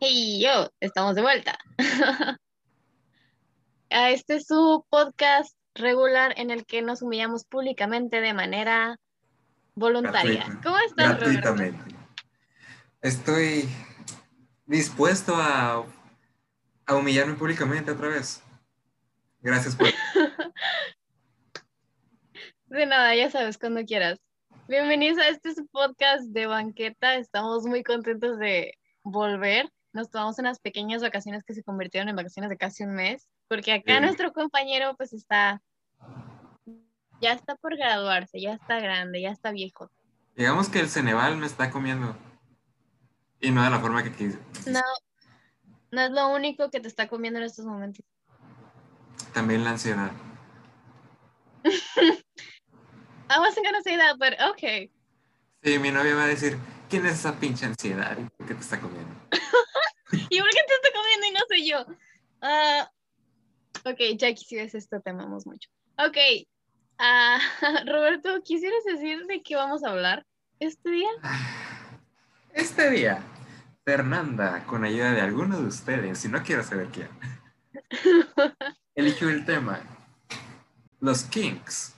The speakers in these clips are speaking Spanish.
Hey, yo, estamos de vuelta. a este es su podcast regular en el que nos humillamos públicamente de manera voluntaria. Gratuita. ¿Cómo estás, Roberto? Gratuitamente. Estoy dispuesto a, a humillarme públicamente otra vez. Gracias por... De nada, ya sabes, cuando quieras. Bienvenidos a este su podcast de banqueta. Estamos muy contentos de volver. Nos tomamos unas pequeñas vacaciones que se convirtieron en vacaciones de casi un mes, porque acá Sí. nuestro compañero pues está, ya está por graduarse, ya está grande, ya está viejo. Digamos que el Ceneval me está comiendo. Y no de la forma que quise. No, no es lo único que te está comiendo en estos momentos. También la ansiedad. I wasn't gonna say that, but okay. Sí, mi novia va a decir, ¿quién es esa pinche ansiedad? ¿Y por qué te está comiendo? ¿Y por qué te está comiendo y no soy yo? Ah, ok, Jackie, si ves esto, te amamos mucho. Ok, ah, Roberto, ¿quisieras decir de qué vamos a hablar este día? Este día, Fernanda, con ayuda de alguno de ustedes, si no quiero saber quién, eligió el tema. Los kinks.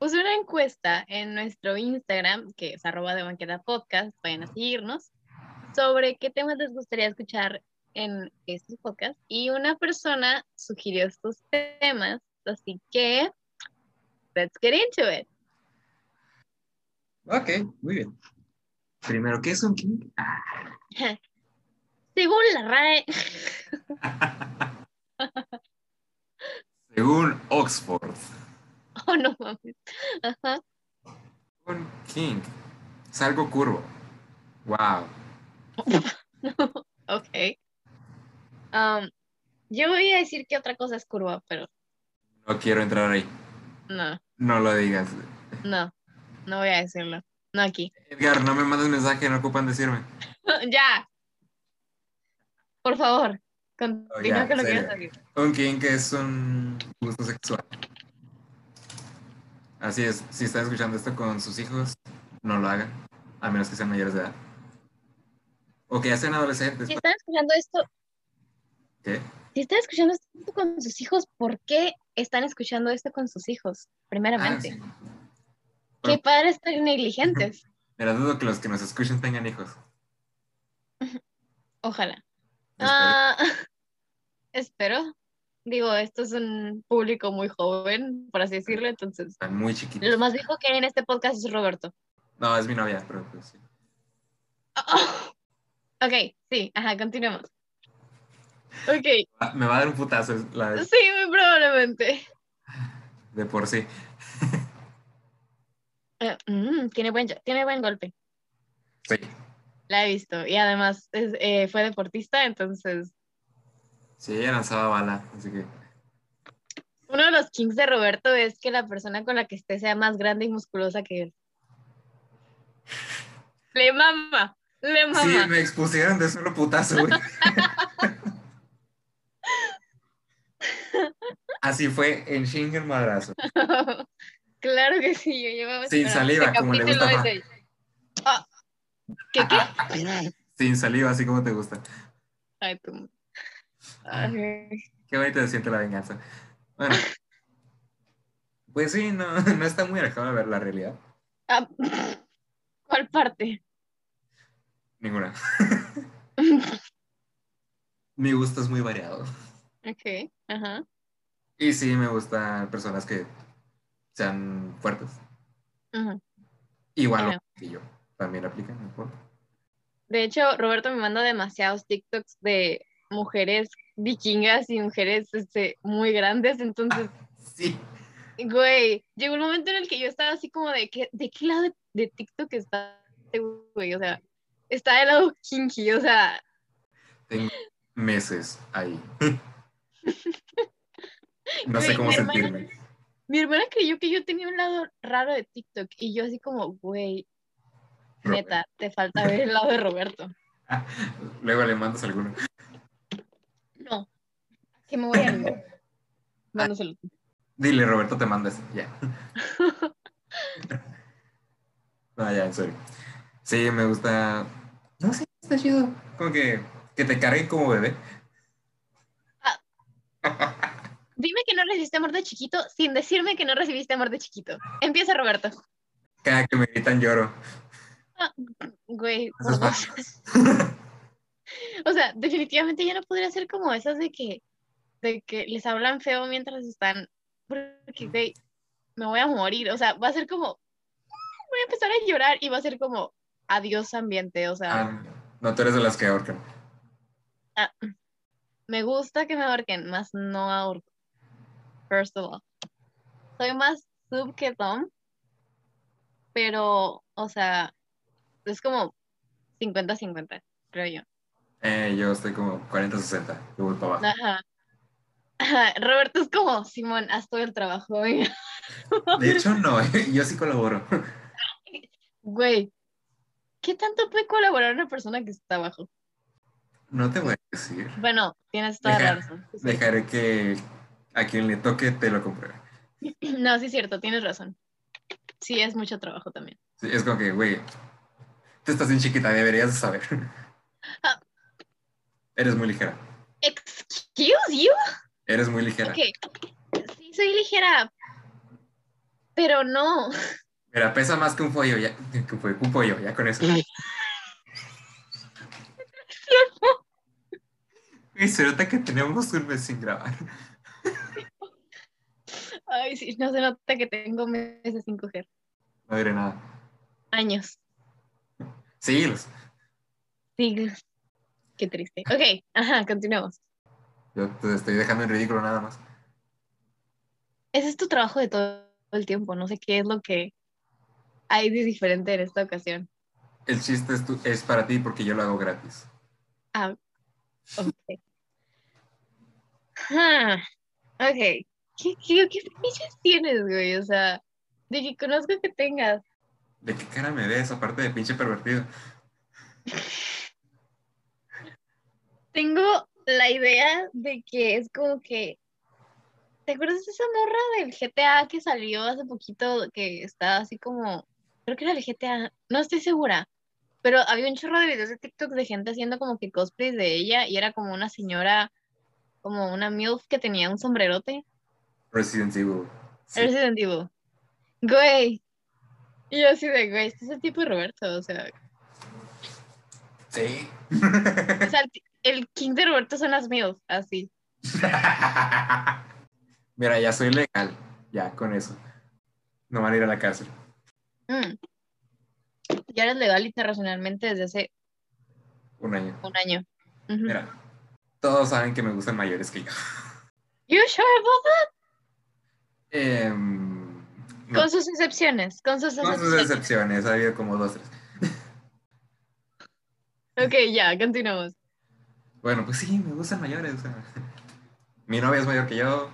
Puse una encuesta en nuestro Instagram, que es arroba de banqueta podcast, vayan a seguirnos, sobre qué temas les gustaría escuchar en estos podcasts. Y una persona sugirió estos temas, así que let's get into it. Ok, muy bien. Primero, ¿qué es un kink? Ah, Según la RAE, Según Oxford, oh no mames, ajá, un kink es algo curvo. Wow. ok. Um, yo voy a decir que otra cosa es curva, pero No quiero entrar ahí. no, No lo digas. no, no voy a decirlo, no aquí. Edgar, no me mandes mensaje, no ocupan decirme. ya. Por favor, continúa Oh, con lo que decir. Un kink es un gusto sexual. Así es, si están escuchando esto con sus hijos, no lo hagan, a menos que sean mayores de edad. O que ya sean adolescentes. Si están escuchando esto, ¿Qué? si están escuchando esto con sus hijos, ¿por qué están escuchando esto con sus hijos? Ah, Primeramente. sí. Qué padres tan negligentes. Pero dudo que los que nos escuchen tengan hijos. Ojalá. Espero. Ah, espero. Digo, esto es un público muy joven, por así decirlo, entonces Están muy chiquitos. lo más viejo que hay en este podcast es Roberto. No, es mi novia, pero pues sí. Ok, sí, ajá, continuemos. Ok, Ah, Me va a dar un putazo la sí, muy probablemente. de por sí. Eh, mm, tiene, buen, tiene buen golpe, Sí. la he visto. Y además es, eh, fue deportista, entonces Sí, ella lanzaba bala, así que. uno de los kings de Roberto es que la persona con la que esté sea más grande y musculosa que él. Le mama, le Sí, mama. me expusieron de solo putazo, güey. Así fue en Shingen Madrazo. claro que sí, yo llevaba Sin saliva, este como le gusta Ah, ¿Qué qué? Sin saliva, así como te gusta. Ay, tú. Ay, Qué bonito se siente la venganza. Bueno. Pues sí, no, no está muy alejado de ver la realidad. ah, ¿Cuál parte? Ninguna. Mi gusto es muy variado. Ok, ajá. Y sí, me gustan personas que sean fuertes. Igual Bueno. que yo. También aplican, no importa. De hecho, Roberto me manda demasiados TikToks de mujeres vikingas y mujeres este, muy grandes, entonces, Sí. güey, llegó un momento en el que yo estaba así como de, ¿qué, ¿de qué lado de, de TikTok está este güey? O sea, está del lado kinky, o sea, Tengo meses ahí. No sé cómo mi hermana- sentirme. mi hermana creyó que yo tenía un lado raro de TikTok y yo así como, güey, neta, te falta ver el lado de Roberto. Luego le mandas alguno. No, que me voy a ir. Mándaselo. Dile, Roberto, te mandas. Ya. No, ya, en serio. Sí, me gusta. Está chido. Como que, que te carguen como bebé. Dime que no recibiste amor de chiquito sin decirme que no recibiste amor de chiquito. Empieza, Roberto. Cada que me gritan lloro. Ah, güey, por. O sea, definitivamente ya no podría ser como esas de que, de que les hablan feo mientras están, porque, güey, me voy a morir. O sea, va a ser como, voy a empezar a llorar y va a ser como, adiós ambiente. O sea, Ah, no, tú eres de las que ahorcan. me gusta que me ahorquen, más no ahorco. First of all. Soy más sub que dom, pero, o sea, es como 50-50, creo yo. Eh, yo estoy como 40-60. Yo voy para abajo. Ajá. Ajá, Roberto es como, Simón, haz todo el trabajo. venga". De hecho, no, yo sí colaboro. Güey, ¿qué tanto puede colaborar una persona que está abajo? No te voy a decir. Bueno, tienes toda la razón. sí, sí. Dejaré que a quien le toque te lo compruebe. No, sí es cierto, tienes razón. Sí, es mucho trabajo también. Sí, es como que, güey, tú estás bien chiquita, deberías de saber. Ah. Eres muy ligera. Excuse you? Eres muy ligera. Ok, sí, soy ligera, pero no. Mira, pesa más que un pollo, ya, que un pollo, un pollo, ya con eso. Y se nota que tenemos un mes sin grabar. Ay, sí, no se nota que tengo meses sin coger. No diré nada. Años, Siglos. siglos. Qué triste. Ok, ajá, continuemos. Yo te estoy dejando en ridículo nada más. Ese es tu trabajo de todo el tiempo. No sé qué es lo que hay de diferente en esta ocasión. El chiste es, tu- es para ti porque yo lo hago gratis. Ah, ok. Ah, ok. ¿Qué, qué, qué tienes, güey? O sea, de que conozco que tengas. ¿De qué cara me ves aparte de pinche pervertido? Tengo la idea de que es como que. ¿Te acuerdas de esa morra del GTA que salió hace poquito? Que estaba así como. Creo que era el GTA. No estoy segura. Pero había un chorro de videos de TikTok de gente haciendo como que cosplays de ella y era como una señora, como una MILF que tenía un sombrerote. Resident Evil. Sí. Resident Evil. Güey. Y yo así de, güey, este es el tipo de Roberto, o sea, Sí. o sea, el, el king de Roberto son las MILF, así. Mira, ya soy legal. Ya, con eso. No van a ir a la cárcel. Mm. Ya eres legal internacionalmente desde hace Un año. un año. Mira, todos saben que me gustan mayores que yo. You sure about that? Em, no, Con sus excepciones, con sus con sus excepciones. excepciones, ha habido como dos, tres. Ok, ya, continuamos. Bueno, pues sí, me gustan mayores. o sea. Mi novia es mayor que yo.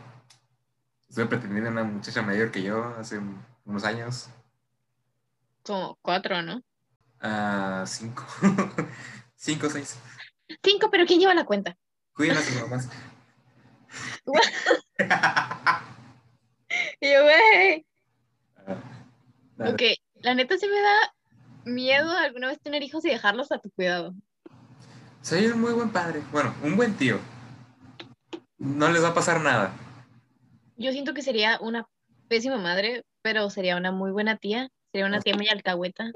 Estuve pretendiendo a una muchacha mayor que yo hace unos años. Como cuatro, ¿no? Ah, cinco. cinco seis. Cinco, pero ¿quién lleva la cuenta? Cuiden a sus mamás. Y yo, güey. Dale. Ok, la neta sí me da miedo alguna vez tener hijos y dejarlos a tu cuidado. Soy un muy buen padre. Bueno, un buen tío. No les va a pasar nada. Yo siento que sería una pésima madre, pero sería una muy buena tía. Sería una tía muy alcahueta.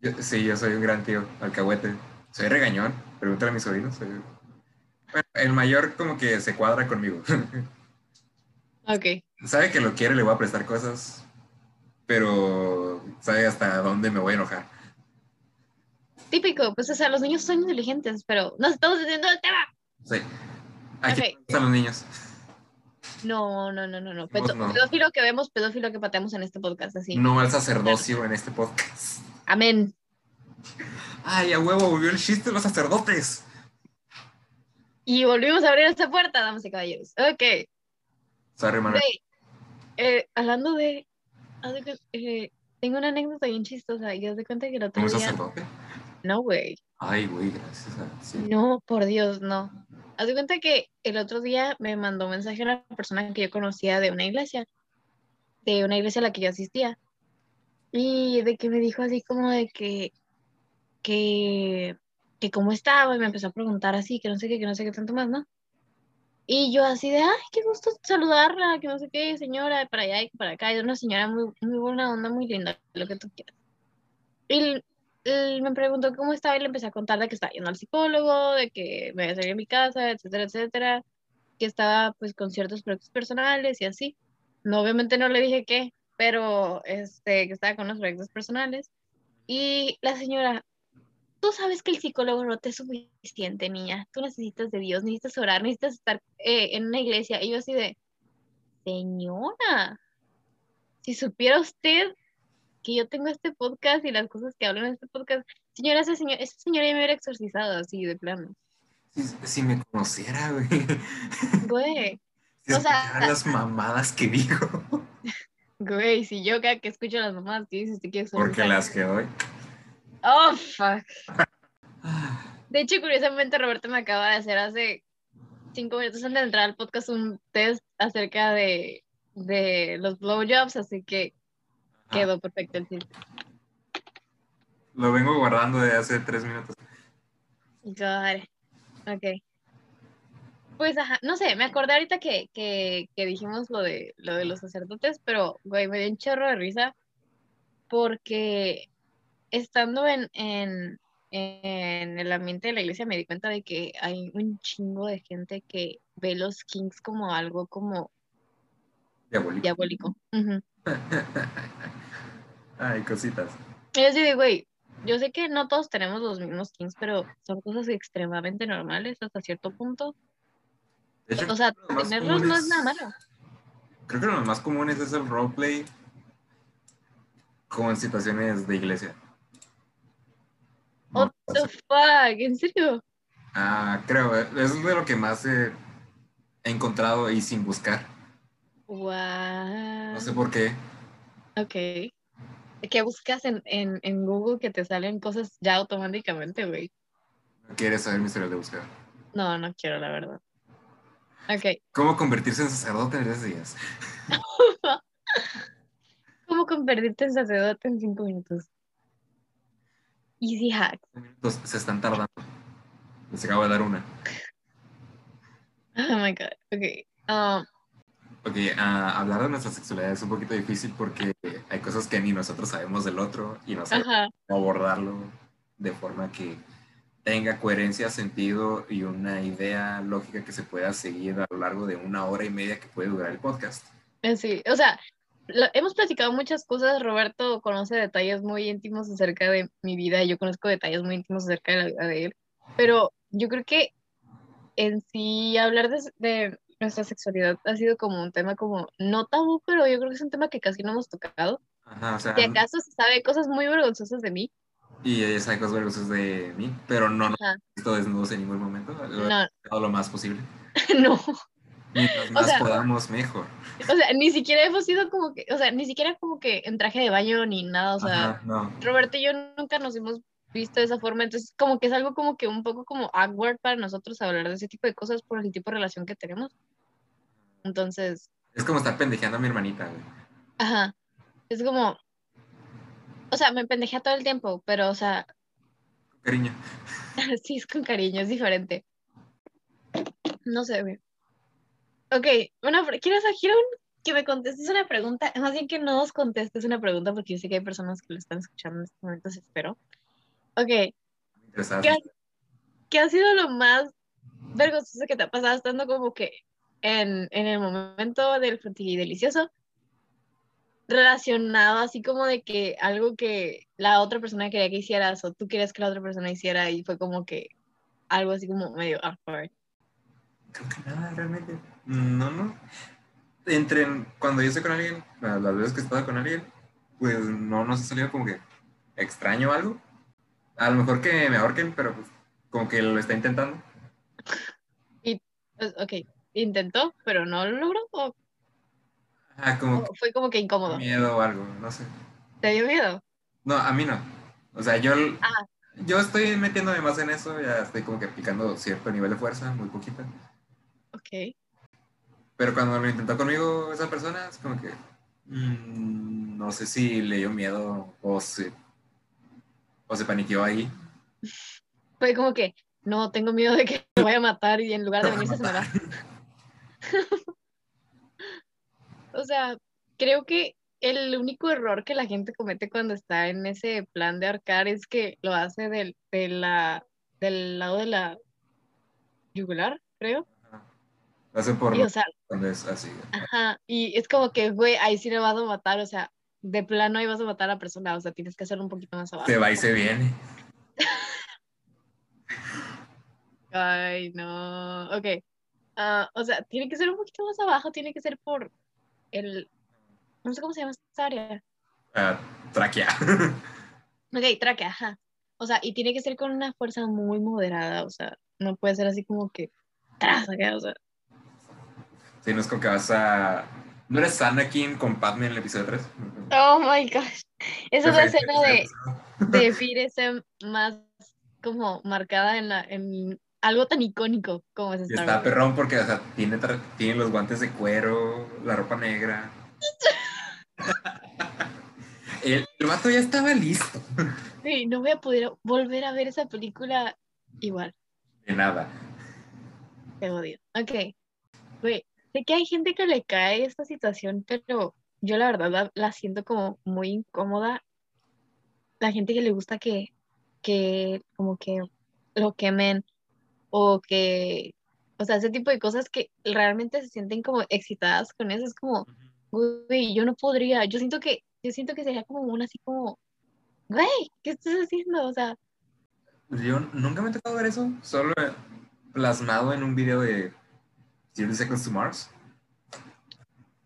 Yo- sí, yo soy un gran tío, alcahuete. Soy regañón. Pregúntale a mis sobrinos. soy- Bueno, el mayor como que se cuadra conmigo. Ok. sabe que lo quiere, le voy a prestar cosas. Pero sabe hasta dónde me voy a enojar. Típico, pues o sea, los niños son inteligentes, pero nos estamos diciendo el tema. Sí. Aquí Ok. están los niños. No, no, no, no, no. Pedófilo que vemos, pedófilo que pateamos en este podcast, así. No al sacerdocio en este podcast. Amén. Ay, a huevo, volvió el chiste de los sacerdotes. Y volvimos a abrir esta puerta, damas y caballeros. Ok. Sorry, Manuel. Güey, eh, hablando de, eh, tengo una anécdota bien chistosa y haz de cuenta que el otro ¿Un día, sacerdote? no, güey, Ay, güey, gracias. a- sí. no, por Dios, no. Haz de cuenta que el otro día me mandó un mensaje una persona que yo conocía de una iglesia, de una iglesia a la que yo asistía, y de que me dijo así como de que, que que cómo estaba y me empezó a preguntar así, que no sé qué, que no sé qué tanto más, ¿no? Y yo así de, ay, qué gusto saludarla, que no sé qué, señora, para allá y para acá. Y una señora muy, muy buena onda, muy linda, lo que tú quieras. Y me preguntó cómo estaba y le empecé a contar de que estaba yendo al psicólogo, de que me había salido de mi casa, etcétera, etcétera, que estaba pues con ciertos proyectos personales y así. No, obviamente no le dije qué, pero este, que estaba con los proyectos personales. Y la señora, tú sabes que el psicólogo no te es suficiente, niña. Tú necesitas de Dios, necesitas orar, necesitas estar eh, en una iglesia. Y yo así de, señora, si supiera usted que yo tengo este podcast y las cosas que hablo en este podcast, señora, esa señora, esa señora ya me hubiera exorcizado así de plano. Si, me conociera, güey. Güey. o sea, las mamadas que digo. Güey, si yo cada que escucho las mamadas que dices, te quieres Porque las que doy. Oh, fuck. De hecho, curiosamente, Roberto me acaba de hacer hace cinco minutos antes de entrar al podcast un test acerca de, de los blowjobs, así que Quedó perfecto el chiste. Lo vengo guardando de hace tres minutos. God. Ok. Pues, ajá, no sé, me acordé ahorita que, que, que, dijimos lo de, lo de los sacerdotes, pero, güey, me dio un chorro de risa porque estando en, en, en el ambiente de la iglesia me di cuenta de que hay un chingo de gente que ve los Kings como algo como diabólico. diabólico. Ay, cositas. Yo sí digo, güey, yo sé que no todos tenemos los mismos kings, pero son cosas extremadamente normales hasta cierto punto. o sea, tenerlos no es nada malo. Creo que lo más común es el roleplay como en situaciones de iglesia. What the fuck, ¿en serio? Ah, creo, eh, es de lo que más he encontrado y sin buscar. Wow. No sé por qué. Ok. ¿Qué buscas en, en, en, Google que te salen cosas ya automáticamente, güey? ¿No quieres saber mi historial de búsqueda? No, no quiero, la verdad. Ok. ¿Cómo convertirse en sacerdote en 10 días? ¿Cómo convertirte en sacerdote en 5 minutos? Easy hack. Minutos se están tardando. Les acabo de dar una. Oh my god. Ok. Um, Ok, hablar de nuestra sexualidad es un poquito difícil porque hay cosas que ni nosotros sabemos del otro y no sabemos cómo abordarlo de forma que tenga coherencia, sentido y una idea lógica que se pueda seguir a lo largo de una hora y media que puede durar el podcast. Eh, sí, o sea, hemos platicado muchas cosas. Roberto conoce detalles muy íntimos acerca de mi vida y yo conozco detalles muy íntimos acerca de la vida de él. Pero yo creo que en sí hablar de nuestra sexualidad ha sido como un tema como no tabú, pero yo creo que es un tema que casi no hemos tocado. Ajá, o sea, acaso se sabe cosas muy vergonzosas de mí. Y ella sabe cosas vergonzosas de mí, pero no nos visto desnudos en ningún momento. Lo no. lo más posible. no. Mientras más podamos, mejor. O sea, ni siquiera hemos sido como que, o sea, ni siquiera como que en traje de baño ni nada, o sea, no. Roberto y yo nunca nos hemos visto de esa forma, entonces como que es algo como que un poco como awkward para nosotros hablar de ese tipo de cosas por el tipo de relación que tenemos. Entonces... Es como estar pendejeando a mi hermanita, güey. Ajá. Es como... O sea, me pendejea todo el tiempo, pero, o sea... Cariño. sí, es con cariño, es diferente. No sé, güey. Ok, bueno, quiero, quiero que me contestes una pregunta, más bien que no nos contestes una pregunta, porque yo sé que hay personas que lo están escuchando en este momento, espero. Ok. ¿Qué ha, ¿Qué ha sido lo más vergonzoso que te ha pasado estando como que en, en el momento del delicioso relacionado así como de que algo que la otra persona quería que hicieras o tú querías que la otra persona hiciera y fue como que algo así como medio awkward. Creo que nada, realmente. No, no. Entre cuando yo estoy con alguien, las veces que he estado con alguien, pues no nos ha salido como que extraño algo. A lo mejor que me ahorquen, pero pues como que lo está intentando. Y, pues, ok, intentó, pero no lo logró. ¿O, ah, como fue como que incómodo? Miedo o algo, no sé. ¿Te dio miedo? No, a mí no. O sea, yo, ah. yo estoy metiéndome más en eso, ya estoy como que aplicando cierto nivel de fuerza, muy poquita. Ok. Pero cuando lo intentó conmigo esa persona, es como que mm, no sé si le dio miedo o se, o se paniqueó ahí. Fue como que, no, tengo miedo de que me vaya a matar y en lugar de venirse se me va. o sea, creo que el único error que la gente comete cuando está en ese plan de arcar es que lo hace del, de la, del lado de la yugular, creo. Lo hace por y, o sea, cuando es así. Ajá, y es como que, güey, ahí sí le vas a matar, o sea, de plano ahí vas a matar a la persona, o sea, tienes que hacerlo un poquito más abajo. Se va y se viene. Ay, no. Ok. Ah, o sea, tiene que ser un poquito más abajo, tiene que ser por el. No sé cómo se llama esta área. Uh, tráquea. ok, tráquea, ajá. O sea, y tiene que ser con una fuerza muy moderada, o sea, no puede ser así como que. Tras, o sea. Sí, no es como que vas a. ¿No eres Anakin con Padme en el episodio 3? Oh my gosh. Esa es la escena de, de Fear más como marcada en, la, en algo tan icónico como es Star Está perrón porque o sea, tiene, tiene los guantes de cuero, la ropa negra. el, el, vato ya estaba listo. Sí, no voy a poder volver a ver esa película igual. De nada. Te odio. Ok. Güey, sé que hay gente que le cae esta situación, pero yo la verdad la, la siento como muy incómoda. La gente que le gusta que, que como que lo quemen o que, o sea, ese tipo de cosas que realmente se sienten como excitadas con eso, es como, güey, yo no podría, yo siento que, yo siento que sería como una así como, güey, ¿qué estás haciendo? O sea. Yo nunca me he tocado ver eso, solo plasmado en un video de 30 Seconds to Mars.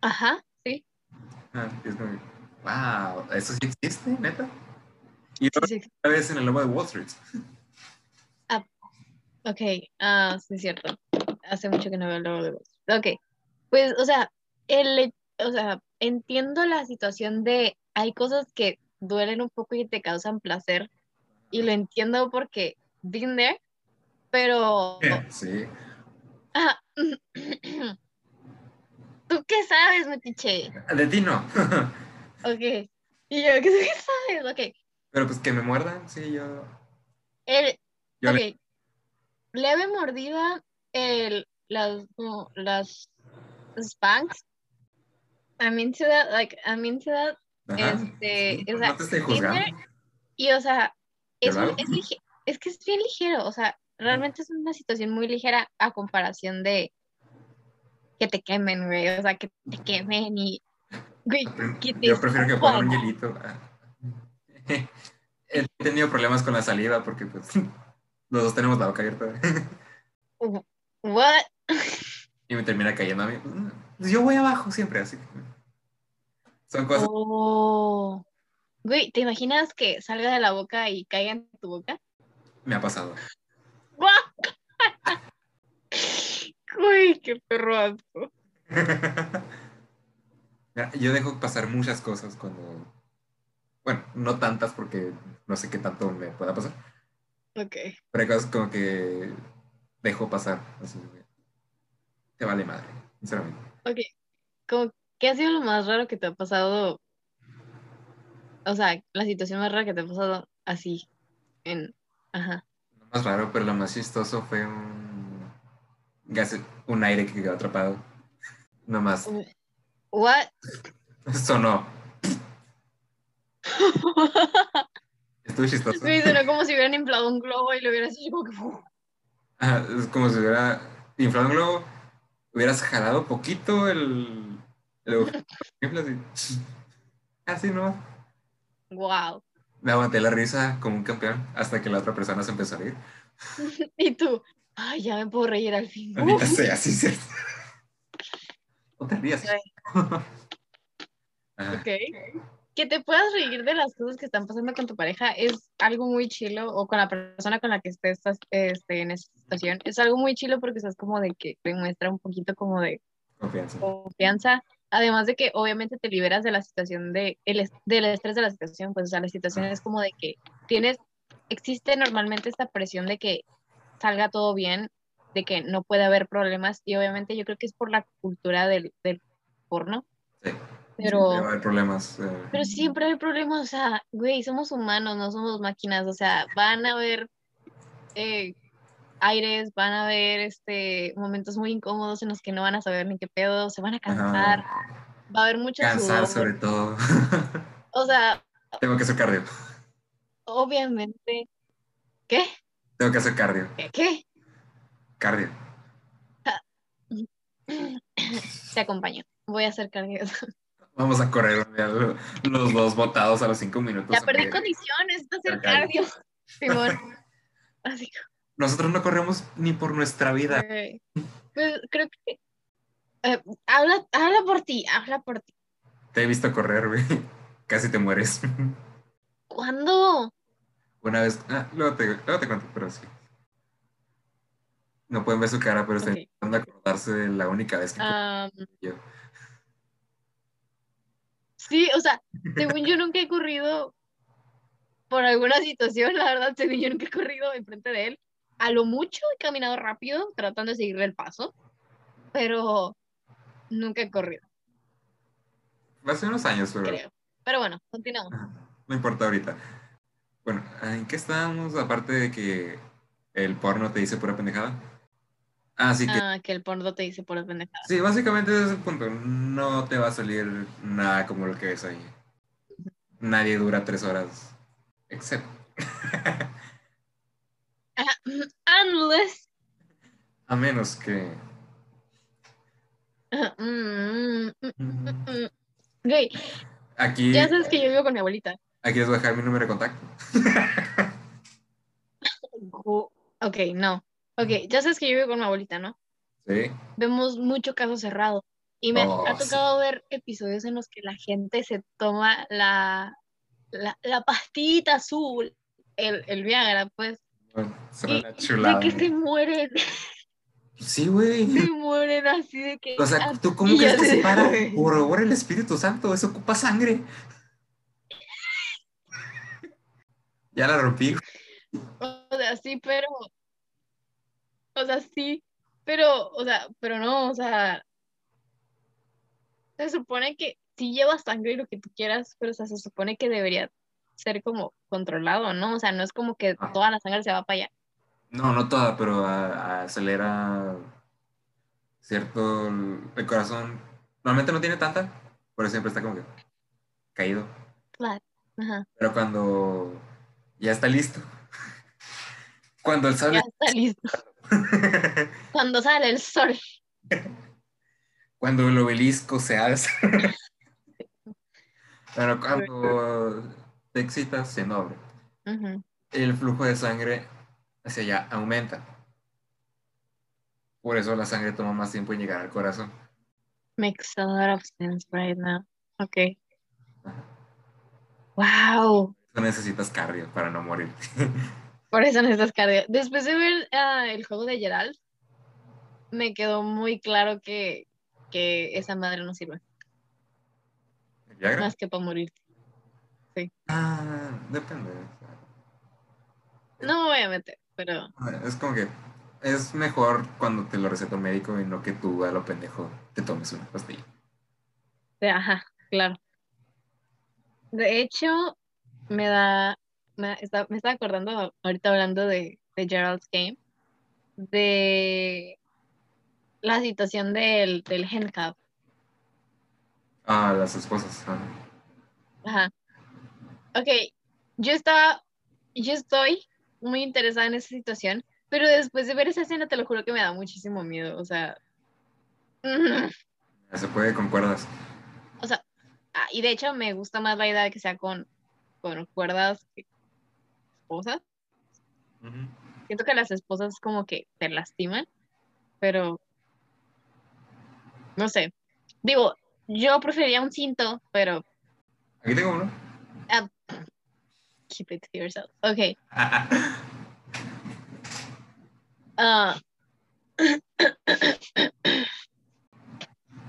Ajá, sí. Ah, es como, wow, eso sí existe, neta. Y otra vez en el lobo de Wall Street. Ok, ah, sí es cierto. Hace mucho que no veo el logo de voz. Ok, pues, o sea, el, o sea, entiendo la situación de hay cosas que duelen un poco y te causan placer y lo entiendo porque been there, pero sí. Ah, ¿Tú qué sabes, metiche? De ti no. ok. Y yo, ¿qué sabes? Ok. Pero pues que me muerdan, sí, yo. El, ok leve mordida, el, las, no, las spanks. A mí se da, like, a mí se da, este, o sea, no y o sea, es, es, es, que es bien ligero, o sea, realmente es una situación muy ligera a comparación de que te quemen, güey, o sea, que te quemen y, güey, que te Yo prefiero que pongan un hielito. He tenido problemas con la saliva porque, pues, los dos tenemos la boca abierta. What? Y me termina cayendo a mí. Pues yo voy abajo siempre, así. Son cosas. Oh. Güey, ¿te imaginas que salga de la boca y caiga en tu boca? Me ha pasado. Uy, qué perro asco. Yo dejo pasar muchas cosas cuando. Bueno, no tantas porque no sé qué tanto me pueda pasar. Ok. Pero hay cosas como que dejo pasar. Así, te vale madre, sinceramente. Ok. ¿Qué ha sido lo más raro que te ha pasado? O sea, la situación más rara que te ha pasado así. En. Ajá. Lo más raro, pero lo más chistoso fue un. Gas, un aire que quedó atrapado. No más. ¿What? Sonó. Estuvo chistoso. Sí, sonó como si hubieran inflado un globo y lo hubieras hecho como que. es como si hubiera inflado un globo, hubieras jalado poquito el. el así. así no. Wow. Me aguanté la risa como un campeón hasta que la otra persona se empezó a reír. y tú, ay, ya me puedo reír al fin. Ya sé, así es. No te rías. Ok que te puedas reír de las cosas que están pasando con tu pareja es algo muy chilo, o con la persona con la que estés este, en esa situación, es algo muy chilo porque estás como de que demuestra un poquito como de confianza. confianza. Además de que obviamente te liberas de la situación de, el, del estrés de la situación, pues o sea, la situación es como de que tienes, existe normalmente esta presión de que salga todo bien, de que no puede haber problemas y obviamente yo creo que es por la cultura del, del porno. Sí. Pero, siempre hay problemas. Eh. Pero siempre hay problemas, o sea, güey, somos humanos, no somos máquinas, o sea, van a haber eh, aires, van a haber este, momentos muy incómodos en los que no van a saber ni qué pedo, se van a cansar, va a haber mucho Cansar sobre todo. o sea... Tengo que hacer cardio. Obviamente. ¿Qué? Tengo que hacer cardio. ¿Qué? Cardio. Te acompaño. Voy a hacer cardio. Vamos a correr los dos botados a los cinco minutos. Ya perdí condiciones, a hacer cardio. Simón. Así. Nosotros no corremos ni por nuestra vida. Pues creo que. Eh, habla, habla por ti, habla por ti. Te he visto correr, güey. Casi te mueres. ¿Cuándo? Una vez. Ah, luego, te, luego te cuento, pero sí. No pueden ver su cara, pero estoy intentando acordarse de la única vez que. yo. Sí, o sea, según yo nunca he corrido por alguna situación, la verdad, según yo nunca he corrido enfrente de él. A lo mucho he caminado rápido tratando de seguirle el paso, pero nunca he corrido. Hace unos años, pero... Creo. Pero bueno, continuamos. No importa ahorita. Bueno, ¿en qué estábamos? Aparte de que el porno te dice pura pendejada. Ah, sí que... Ah, que el porno te dice pura pendejada. Sí, básicamente ese punto. No te va a salir nada como lo que ves ahí. Nadie dura tres horas. Excepto. unless. A menos que. Mm, mm, mm, Aquí. Ya sabes que yo vivo con mi abuelita. Aquí les voy a dejar mi número de contacto. ok, no. Ok, ya sabes que yo vivo con mi abuelita, ¿no? Sí. Vemos mucho caso cerrado. Y me oh, ha tocado ver episodios en los que la gente se toma la, la, la pastita azul, el, el Viagra, pues, de que se mueren. Sí, güey. Se mueren así de que. O sea, ¿tú cómo crees que se para? Por el Espíritu Santo, eso ocupa sangre. ya la rompí. O sea, sí, pero. O sea, sí, pero, o sea, pero no, o sea. Se supone que sí lleva sangre y lo que tú quieras, pero o sea, se supone que debería ser como controlado, ¿no? O sea, no es como que ah. toda la sangre se va para allá. No, no toda, pero acelera cierto el corazón. Normalmente no tiene tanta, pero siempre está como que caído. Claro. Ajá. Pero cuando ya está listo. Cuando el sol. Ya está listo. cuando sale el sol. Cuando el obelisco se alza. Pero cuando te excitas siendo hombre, el flujo de sangre hacia allá aumenta. Por eso la sangre toma más tiempo en llegar al corazón. Makes a lot of sense right now. Ok. Wow. No necesitas cardio para no morir. Por eso necesitas cardio. Después de ver ah, el juego de Gerald, me quedó muy claro que, que esa madre no sirve. Más que para morir. Ah, depende. No me voy a meter, pero. Es como que es mejor cuando te lo receta un médico y no que tú a lo pendejo te tomes una pastilla. Ajá, claro. De hecho, me da. Me, está, me estaba acordando ahorita hablando de, de Gerald's Game, de la situación del, del handcuff. Ah, las esposas. Ajá ok, yo estaba, yo estoy muy interesada en esa situación, pero después de ver esa escena te lo juro que me da muchísimo miedo, o sea... Se puede con cuerdas. O sea, ah, y de hecho me gusta más la idea de que sea con, con cuerdas que esposas. Siento que las esposas como que te lastiman, pero no sé. Digo, yo preferiría un cinto, pero... Aquí tengo uno. Ah, keep it to yourself. Okay. Uh,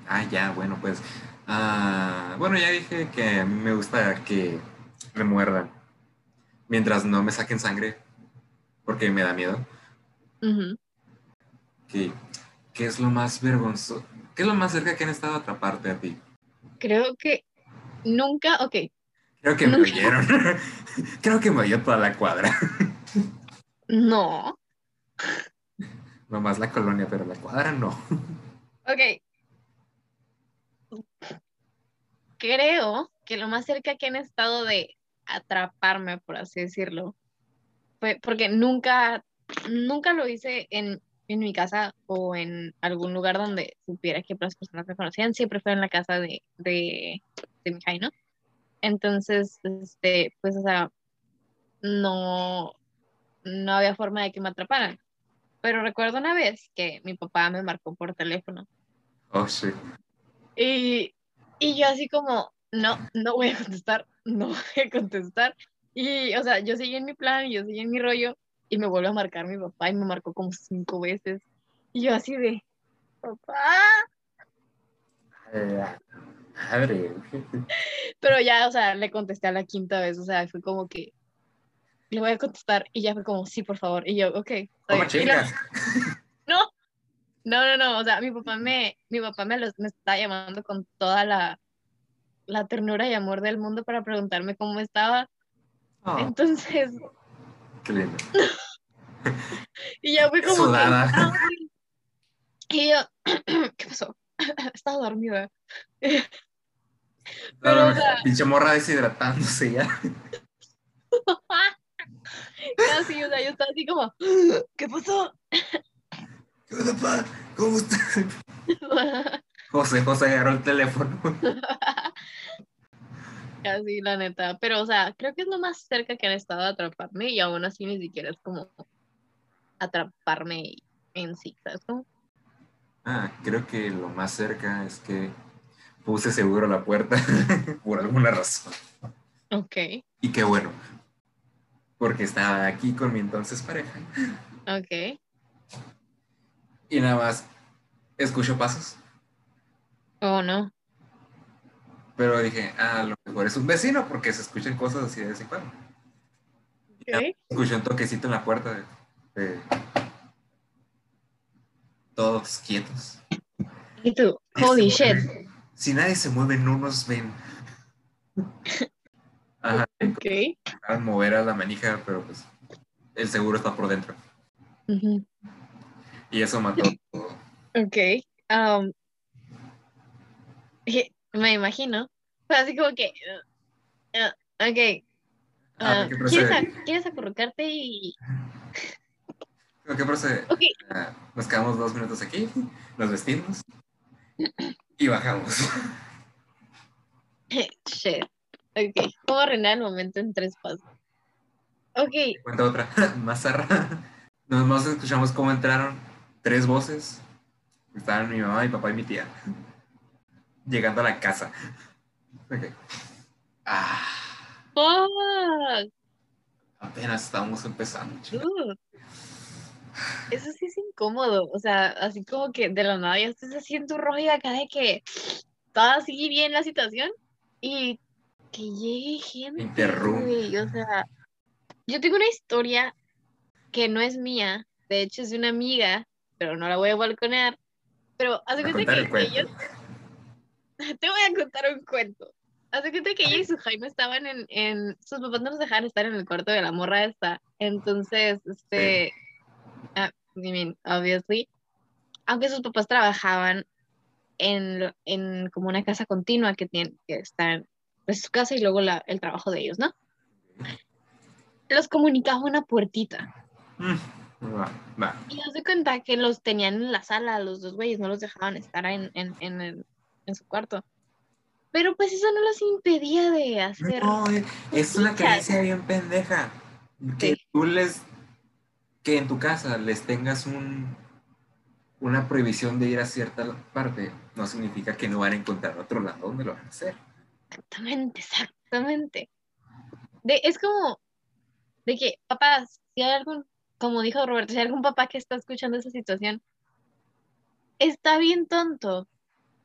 ah, ya, bueno, pues. Uh, bueno, ya dije que a mí me gusta que remuerdan. Mientras no me saquen sangre, porque me da miedo. ¿Qué, ¿Qué es lo más vergonzoso? ¿Qué es lo más cerca que han estado a atraparte a ti? Creo que nunca, ok, Creo que me oyeron. Creo que me oyó toda la cuadra. No. Nomás la colonia, pero la cuadra no. Ok. Creo que lo más cerca que han estado de atraparme, por así decirlo, fue porque nunca, nunca lo hice en, en mi casa o en algún lugar donde supiera que las personas me conocían, siempre fue en la casa de, de, de mi hija, ¿no? Entonces, este, pues, o sea, no, no había forma de que me atraparan. Pero recuerdo una vez que mi papá me marcó por teléfono. Oh, sí. Y, y yo así como, no, no voy a contestar, no voy a contestar. Y, o sea, yo seguí en mi plan, yo seguí en mi rollo, y me vuelve a marcar mi papá y me marcó como cinco veces. Y yo así de, papá. Madre. Pero ya, o sea, le contesté a la quinta vez, o sea, fue como que le voy a contestar y ya fue como, sí, por favor. Y yo, ok. ¿Cómo chingas? No, no, no, no, o sea, mi papá me, mi papá me, los, me está llamando con toda la, la ternura y amor del mundo para preguntarme cómo estaba. Oh, Entonces, qué lindo. y ya fui como Sudada. "Ah, sí". y yo, ¿qué pasó? Estaba dormida. Pero, o sea, Pinche morra deshidratándose ya. casi, o sea, yo estaba así como, ¿qué pasó? ¿Qué onda, pa? ¿Cómo estás? José, José agarró el teléfono. Casi, la neta. Pero, o sea, creo que es lo más cerca que han estado de atraparme y aún así ni siquiera es como atraparme en sí, ¿sabes? cómo? Ah, creo que lo más cerca es que puse seguro la puerta por alguna razón. Ok, Y qué bueno, porque estaba aquí con mi entonces pareja ok. y nada más escucho pasos, Oh, no. pero dije, ah, a lo mejor es un vecino porque se escuchan cosas así de vez en cuando. Ok. Escuché un toquecito en la puerta de, de- todos quietos. Y tú, holy shit. mueve. Si nadie se mueve, no nos ven. Ajá, Ok. a mover a la manija, pero pues el seguro está por dentro. Y eso mató todo. Ok. um, me imagino. Así como que. uh, uh, ok. Ah, ¿qué ¿quieres, ac- ¿Quieres acurrucarte y.? ¿Qué procede? Ok. Ah, nos quedamos dos minutos aquí, nos vestimos y bajamos. Shit. Ok. ¿Cómo arruinar el momento en tres pasos? Ok. Cuenta otra, más zarra. Nos escuchamos cómo entraron tres voces. Estaban mi mamá, mi papá y mi tía. Llegando a la casa. Ah, Fuck. apenas estábamos empezando. Eso sí es incómodo, o sea, así como que de la nada ya estás haciendo tu rollo acá de que todo sigue bien la situación y que llegue gente, Interrumpe. o sea, yo tengo una historia que no es mía, de hecho es de una amiga, pero no la voy a balconear, pero a cuenta que el cuento. ella, te voy a contar un cuento. Haz de cuenta que ella y su Jaime estaban en, en, sus papás no nos dejaban estar en el cuarto de la morra esta, entonces, este, ah, I mean, obviously, aunque sus papás trabajaban en, en como una casa continua que tienen, que están, pues su casa y luego la, el trabajo de ellos, ¿no? Los comunicaba una puertita. Mm, Va, va. Y cuenta que los tenían en la sala, los dos güeyes, no los dejaban estar en, en, en, el- en su cuarto. Pero pues eso no los impedía de hacer. No, eh, es una creencia bien pendeja. Que Sí. tú les. Que en tu casa les tengas un. Una prohibición de ir a cierta parte no significa que no van a encontrar otro lado donde lo van a hacer. Exactamente, exactamente. De, es como de que, papás, si hay algún, como dijo Roberto, si hay algún papá que está escuchando esa situación, está bien tonto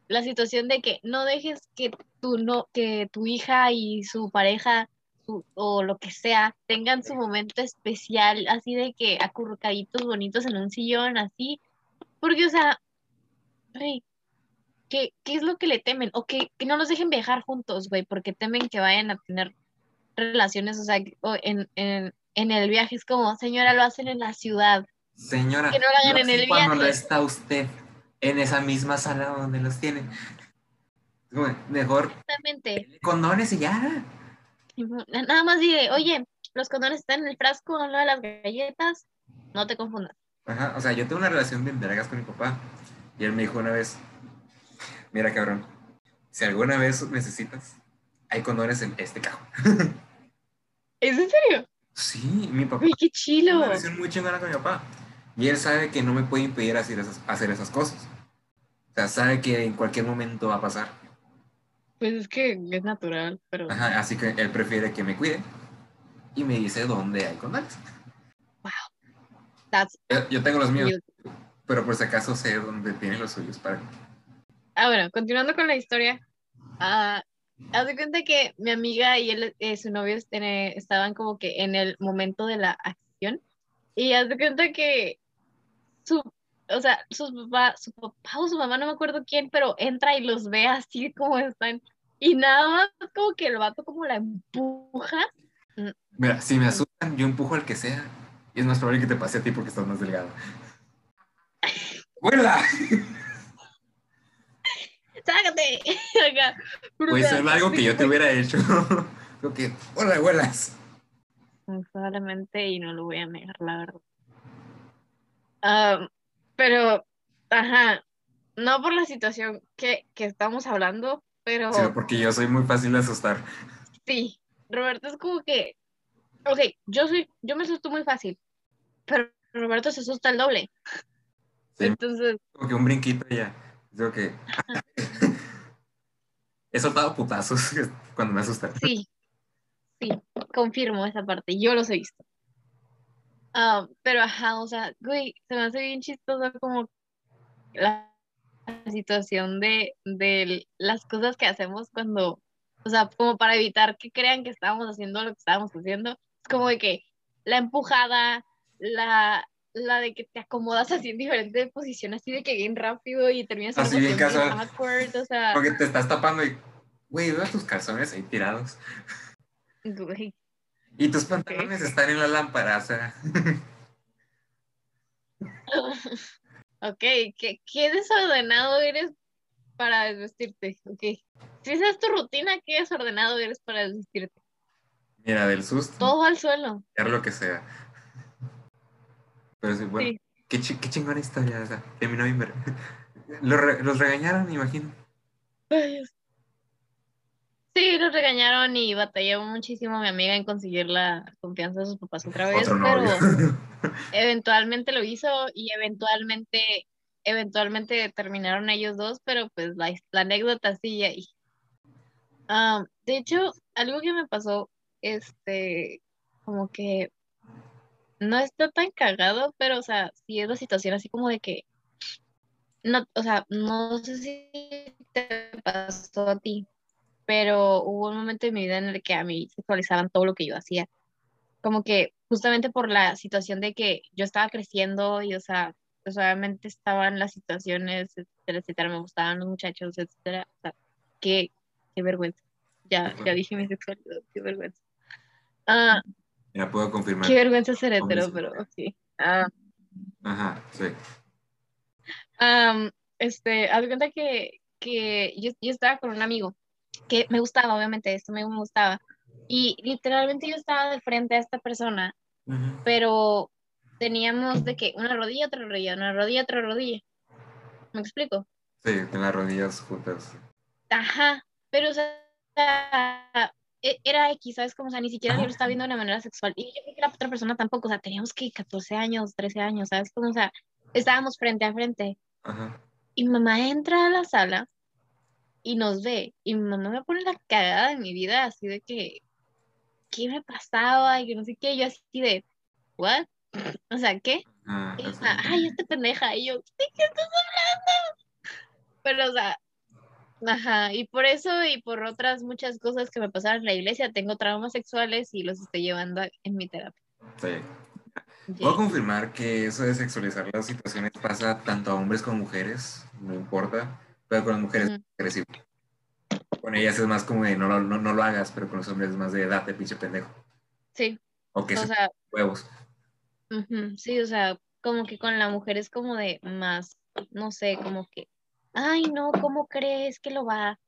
la situación de que no dejes que tu, no, que tu hija y su pareja su- o lo que sea tengan su momento especial, así de que acurrucaditos bonitos en un sillón, así, porque, o sea, güey, ¿qué, qué es lo que le temen? O que, que no los dejen viajar juntos, güey, porque temen que vayan a tener relaciones, o sea, en, en, en el viaje. Es como, señora, lo hacen en la ciudad. Señora, que no lo hagan en el viaje. Cuando está usted en esa misma sala donde los tiene. Mejor. Exactamente. Condones y ya. Nada más dile, oye, los condones están en el frasco, no de las galletas, no te confundas. Ajá, o sea, yo tengo una relación de vergas con mi papá. Y él me dijo una vez, mira cabrón, si alguna vez necesitas, hay condones en este cajón. ¿Es en serio? Sí, mi papá. Uy, qué chilo. Una relación muy chingona con mi papá. Y él sabe que no me puede impedir hacer esas, hacer esas cosas. O sea, sabe que en cualquier momento va a pasar. Pues es que es natural, pero... Ajá, así que él prefiere que me cuide y me dice dónde hay condones. Wow. yo, tengo los míos, pero por si acaso sé dónde tiene los suyos para Ah, bueno, continuando con la historia. Uh, haz de cuenta que mi amiga y él, eh, su novio, este, estaban como que en el momento de la acción. Y haz de cuenta que su, o sea, su papá, su papá o su mamá, no me acuerdo quién, pero entra y los ve así como están. Y nada más como que el vato como la empuja. Mira, si me asustan, yo empujo al que sea. Y es más probable que te pase a ti porque estás más delgado. ¡Huela! ¡Sácate! pues es algo que yo te hubiera hecho. Creo que, hola, abuelas. Probablemente, y no lo voy a negar, la verdad. Ah, pero, ajá, no por la situación que, que estamos hablando, pero... Sí, porque yo soy muy fácil de asustar. Sí, Roberto es como que, ok, yo soy, yo me asusto muy fácil, pero Roberto se asusta el doble. Entonces... Como que un brinquito ya. Creo que... He soltado putazos cuando me asustan. Sí, sí, confirmo esa parte, yo los he visto. Ah, pero ajá, o sea, güey, se me hace bien chistoso como la situación de, de las cosas que hacemos cuando, o sea, como para evitar que crean que estábamos haciendo lo que estábamos haciendo. Es como de que la empujada, la, la de que te acomodas así en diferentes posiciones, así de que bien rápido y terminas así bien casual. Porque te estás tapando y, güey, veo tus calzones ahí tirados. Güey. Y tus pantalones están en la lámpara, o sea. ok, ¿Qué, ¿qué, desordenado eres para desvestirte? Ok. Si esa es tu rutina, ¿qué desordenado eres para desvestirte? Mira, del susto. Todo al suelo. lo que sea. Pero sí, bueno, Qué, qué, chingona historia esa. Terminó bien los, los regañaron, imagino. Sí, los regañaron y batalló muchísimo mi amiga en conseguir la confianza de sus papás otra vez, pero eventualmente lo hizo y eventualmente, eventualmente terminaron ellos dos, pero pues la, anécdota sigue ahí. Ah, de hecho, algo que me pasó, este, como que no está tan cagado, pero, o sea, sí es la situación así como de que, no, o sea, no sé si te pasó a ti, pero hubo un momento en mi vida en el que a mí sexualizaban todo lo que yo hacía. Como que justamente por la situación de que yo estaba creciendo y, o sea, pues obviamente estaban las situaciones, etcétera, etcétera, me gustaban los muchachos, etcétera. O sea, qué, qué vergüenza. Ya, ya dije mi sexualidad, qué vergüenza. Ah, ya puedo confirmar. Qué vergüenza ser hetero, pero sí. Ah. Ajá, sí. este, haz cuenta que, que yo, yo, estaba con un amigo que me gustaba, obviamente, esto me gustaba. Y literalmente yo estaba de frente a esta persona, pero teníamos de que una rodilla, otra rodilla, una rodilla, otra rodilla. ¿Me explico? Sí, en las rodillas juntas. Ajá, pero o sea, e, era X, ¿sabes? Como, o sea, ni siquiera yo lo estaba viendo de una manera sexual. Y yo creo que la otra persona tampoco, o sea, teníamos que 14 años, 13 años, ¿sabes? Como, o sea, estábamos frente a frente. Ajá. Y mi mamá entra a la sala y nos ve. Y mi mamá me pone la cagada de mi vida, así de que, ¿qué me pasaba? Y que no sé qué. Yo así de, ¿what? O sea, ¿qué? Ah, ay, esta pendeja. Y yo, ¿de qué estás hablando? Pero, o sea, Ajá, y por eso y por otras muchas cosas que me pasaron en la iglesia, tengo traumas sexuales y los estoy llevando en mi terapia. Sí. Puedo confirmar que eso de sexualizar las situaciones pasa tanto a hombres como a mujeres, no importa, pero con las mujeres es agresivo. Con ellas es más como de no, no, no, lo hagas, pero con los hombres es más de date, pinche pendejo. Sí, O que sea, huevos. sí, o sea, como que con la mujer es como de más, no sé, como que, ay, no, ¿cómo crees que lo va?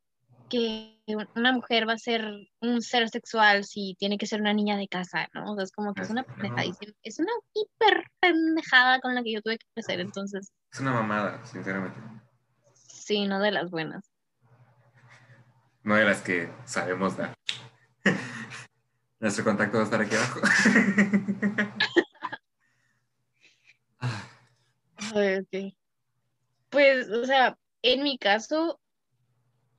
que una mujer va a ser un ser sexual si tiene que ser una niña de casa, ¿no? O sea, es como que es una pendejada, es una hiper pendejada con la que yo tuve que crecer, entonces. Es una mamada, sinceramente. Sí, no de las buenas. No de las que sabemos dar. Nuestro contacto va a estar aquí abajo. ok. Pues, o sea, en mi caso,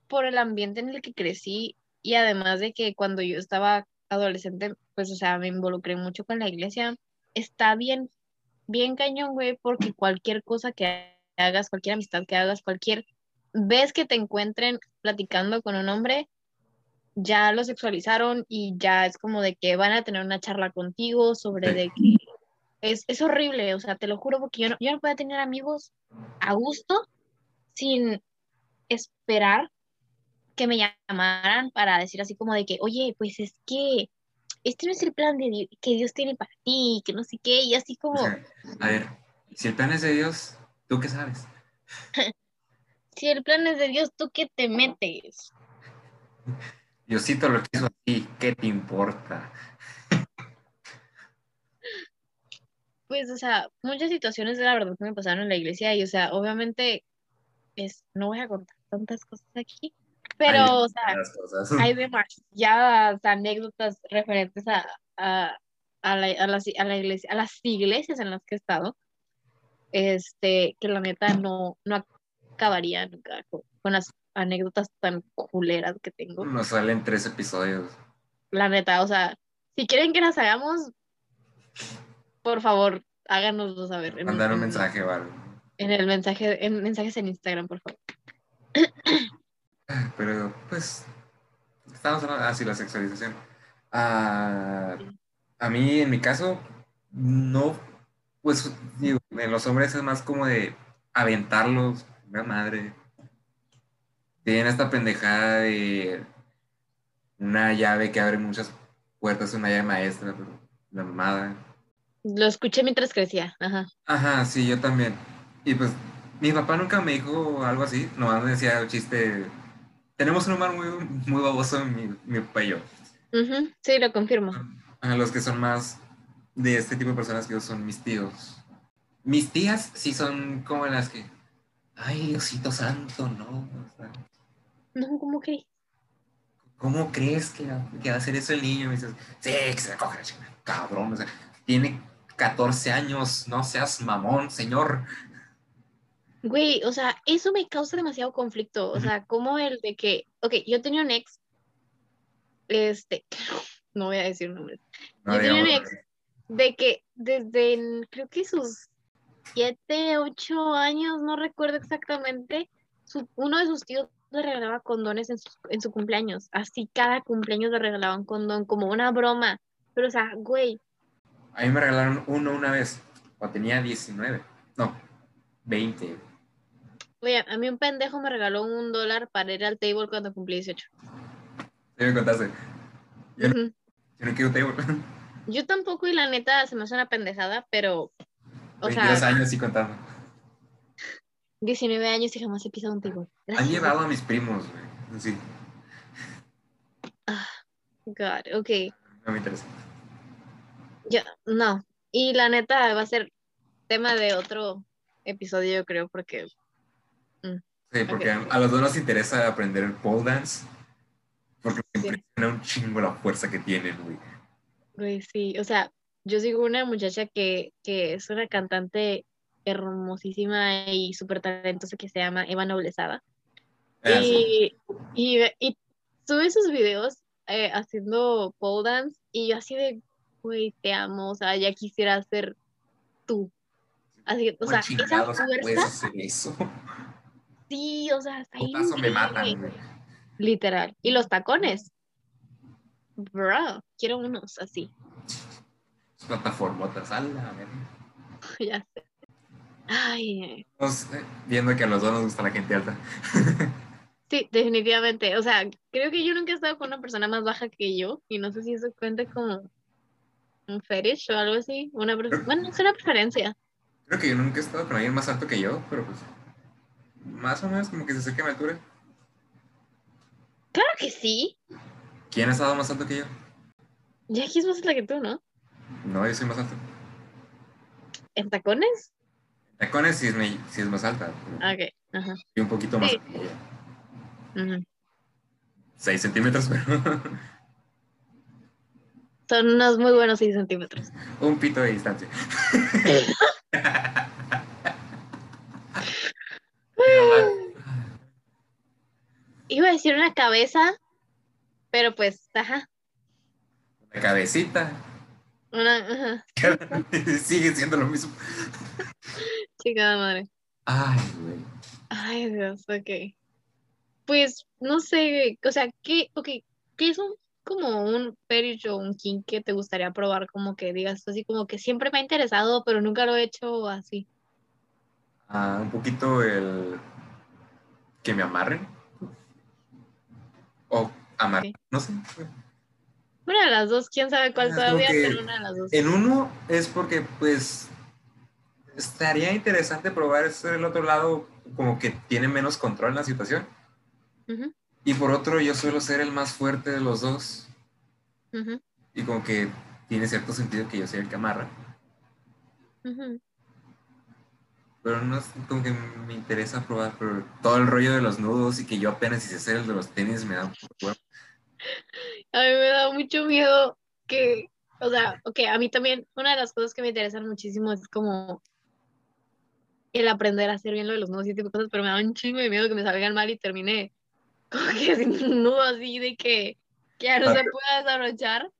por el ambiente en el que crecí y además de que cuando yo estaba adolescente, pues, o sea, me involucré mucho con la iglesia, está bien, bien cañón, güey, porque cualquier cosa que hagas, cualquier amistad que hagas, cualquier vez que te encuentren platicando con un hombre, ya lo sexualizaron y ya es como de que van a tener una charla contigo sobre de que es, es, horrible, o sea, te lo juro porque yo no, yo no puedo tener amigos a gusto sin esperar que me llamaran para decir así como de que, oye, pues es que este no es el plan de que Dios tiene para ti, que no sé qué, y así como... a ver, si el plan es de Dios, ¿tú qué sabes? si el plan es de Dios, ¿tú qué te metes? Diosito lo quiso así, ¿qué te importa? Pues, o sea, muchas situaciones de la verdad que me pasaron en la iglesia y, o sea, obviamente, es, no voy a contar tantas cosas aquí, pero, o sea, hay demasiadas anécdotas referentes a, a, a, la, a, las, a, la iglesia, a las iglesias en las que he estado, este, que la neta no, no acabaría nunca con, las anécdotas tan culeras que tengo. Nos salen tres episodios. La neta, o sea, si quieren que las hagamos, por favor, háganoslo saber. Mandar un mensaje o algo. En el mensaje, en mensajes en Instagram, por favor. Pero, pues, estamos hablando así, la sexualización. Ah, a mí, en mi caso, no, pues, digo, en los hombres es más como de aventarlos, la madre. Tienen esta pendejada de una llave que abre muchas puertas, una llave maestra, pero la mamada. Lo escuché mientras crecía, ajá. Ajá, sí, yo también. Y pues, mi papá nunca me dijo algo así, nomás me decía un chiste tenemos un humor muy, muy baboso en mi, mi payo. Sí, lo confirmo. A los que son más de este tipo de personas que son mis tíos. Mis tías sí son como las que, ay, Diosito Santo, no. no, ¿cómo crees? ¿Cómo crees que, que, va a hacer eso el niño? Y me dices, sí, que se coge la cabrón. O sea, tiene 14 años, no seas mamón, señor. Güey, o sea, eso me causa demasiado conflicto. O sea, como el de que, ok, yo tenía un ex, este, no voy a decir nombres. yo tenía un ex de que desde, creo que sus siete, ocho años, no recuerdo exactamente, uno de sus tíos le regalaba condones en su, en su cumpleaños. Así cada cumpleaños le regalaban condón, como una broma. Pero, o sea, güey. A mí me regalaron uno una vez, cuando tenía 19, no, 20. Oye, a mí un pendejo me regaló un dólar para ir al table cuando cumplí 18. Sí, me contaste. Yo, no, quiero table. Yo tampoco, y la neta se me hace una pendejada, pero. O 22 años y contando. 19 años y jamás he pisado un table. Han llevado a mis primos, güey. Sí. Ah, God, ok. No me interesa. Yo, no. Y la neta va a ser tema de otro episodio, yo creo, porque Mm. Sí, porque a los dos nos interesa aprender el pole dance. Porque me impresiona un chingo la fuerza que tienen, güey. Güey, sí. O sea, yo sigo una muchacha que, que es una cantante hermosísima y súper talentosa que se llama Eva Noblezada. Ah, y, y, y, sube sus videos eh, haciendo pole dance y yo así de, güey, te amo, o sea, ya quisiera ser tú. Así o sea, esa fuerza. Eso? Sí, o sea, hasta ahí. me matan, Literal. Y los tacones. Bro, quiero unos así. Plataformotas, a la Ya sé. Ay. viendo que a los dos nos gusta la gente alta. sí, definitivamente. O sea, creo que yo nunca he estado con una persona más baja que yo y no sé si eso cuenta como un fetish o algo así. Una bueno, es una preferencia. Creo que yo nunca he estado con alguien más alto que yo, pero pues más o menos como que se acerque a mi altura. Claro que sí. ¿Quién ha estado más alto que yo? Jackie es más alta que tú, ¿no? No, yo soy más alto. ¿En tacones? tacones sí es, más alta. Ok, ajá. Y un poquito más. Sí. 6 centímetros, pero. Son unos muy buenos 6 centímetros. Un pito de distancia. Iba a decir una cabeza, pero pues, ajá. Una cabecita. Una, Sigue siendo lo mismo. Chica madre. Ay, güey. Ay, Dios, ok. Pues, no sé, o sea, ¿qué, okay, ¿qué es un, como un fetish o un kink que te gustaría probar? Como que digas así, como que siempre me ha interesado, pero nunca lo he hecho así. Ah, un poquito el que me amarren. O amar, no sé. Una de las dos, quién sabe cuál todavía, pero una de las dos. En uno es porque, pues, estaría interesante probar ser el otro lado, como que tiene menos control en la situación. Y por otro, yo suelo ser el más fuerte de los dos. Y como que tiene cierto sentido que yo sea el que amarra. Pero no es como que me interesa probar, pero todo el rollo de los nudos y que yo apenas hice hacer el de los tenis me da un poco A mí me da mucho miedo que, o sea, ok, a mí también una de las cosas que me interesan muchísimo es como el aprender a hacer bien lo de los nudos y tipo de cosas, pero me da un chingo de miedo que me salgan mal y termine como que sin un nudo así de que, que ya no se pueda desarrollar.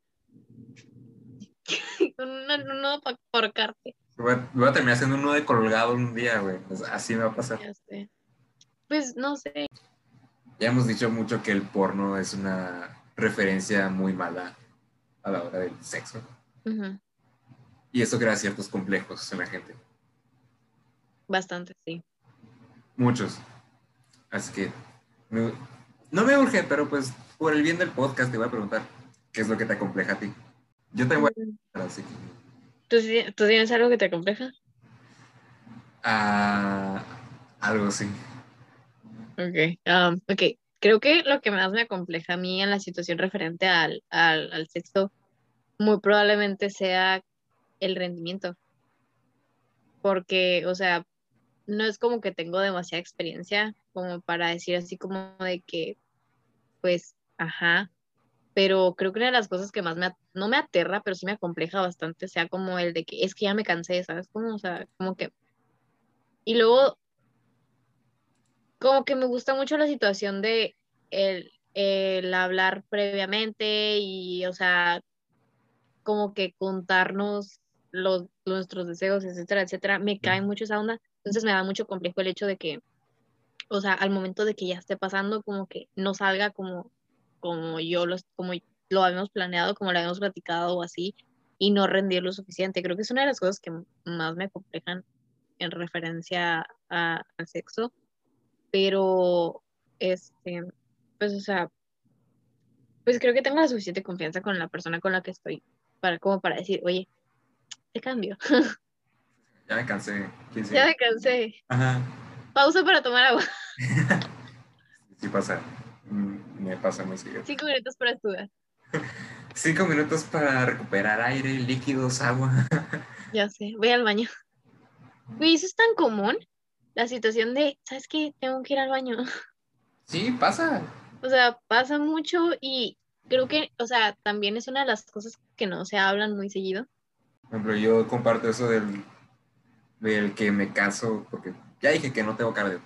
Con un nudo para porcarte. Voy a, terminar haciendo un nudo de colgado un día, güey. así me va a pasar. Ya sé. Pues no sé. Ya hemos dicho mucho que el porno es una referencia muy mala a la hora del sexo. Y eso crea ciertos complejos en la gente. Bastante, sí. Muchos. Así que no me urge, pero pues por el bien del podcast te voy a preguntar qué es lo que te acompleja a ti. Yo te voy a preguntar, así ¿Tú, tienes algo que te acompleja? Ah, algo sí. Ok, um, ok. Creo que lo que más me acompleja a mí en la situación referente al, al, al sexo muy probablemente sea el rendimiento. Porque, o sea, no es como que tengo demasiada experiencia como para decir así como de que, pues, ajá, pero creo que una de las cosas que más me, no me aterra, pero sí me acompleja bastante, sea como el de que es que ya me cansé, ¿sabes? Como, o sea, como que... Y luego, como que me gusta mucho la situación de el, el hablar previamente y, o sea, como que contarnos los, nuestros deseos, etcétera, etcétera, me cae mucho esa onda. Entonces me da mucho complejo el hecho de que, o sea, al momento de que ya esté pasando, como que no salga como, como yo los, como lo habíamos planeado, como lo habíamos platicado o así, y no rendir lo suficiente. Creo que es una de las cosas que más me complejan en referencia al sexo, pero este, pues, o sea, pues creo que tengo la suficiente confianza con la persona con la que estoy para como para decir, oye, te cambio. Ya me cansé. Ya me cansé. Ajá. Pausa para tomar agua. sí pasa. Mm, me pasa muy seguido. Cinco minutos para estudiar. Cinco minutos para recuperar aire, líquidos, agua. ya sé, voy al baño. Uy, eso es tan común. La situación de, ¿sabes qué? Tengo que ir al baño. Sí, pasa. O sea, pasa mucho y creo que, o sea, también es una de las cosas que no se hablan muy seguido. Por ejemplo, yo comparto eso del del que me caso, porque ya dije que no tengo cardio.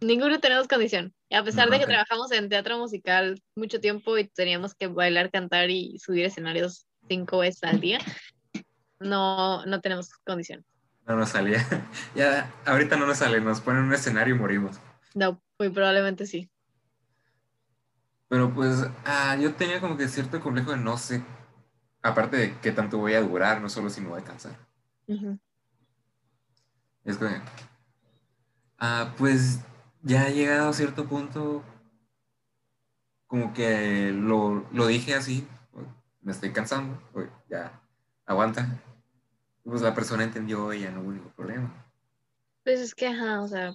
Ninguno tenemos condición. a pesar de que trabajamos en teatro musical mucho tiempo y teníamos que bailar, cantar y subir escenarios cinco veces al día, no, no tenemos condición. No nos salía. ya, ahorita no nos sale, nos ponen un escenario y morimos. No, muy probablemente sí. Pero pues ah, yo tenía como que cierto complejo de no sé, aparte de qué tanto voy a durar, no solo si me voy a cansar. Es que, ah, pues ya he llegado a cierto punto, como que lo, lo dije así, me estoy cansando, ya, aguanta. Pues la persona entendió ya no hubo ningún problema. Pues es que, ajá, o sea,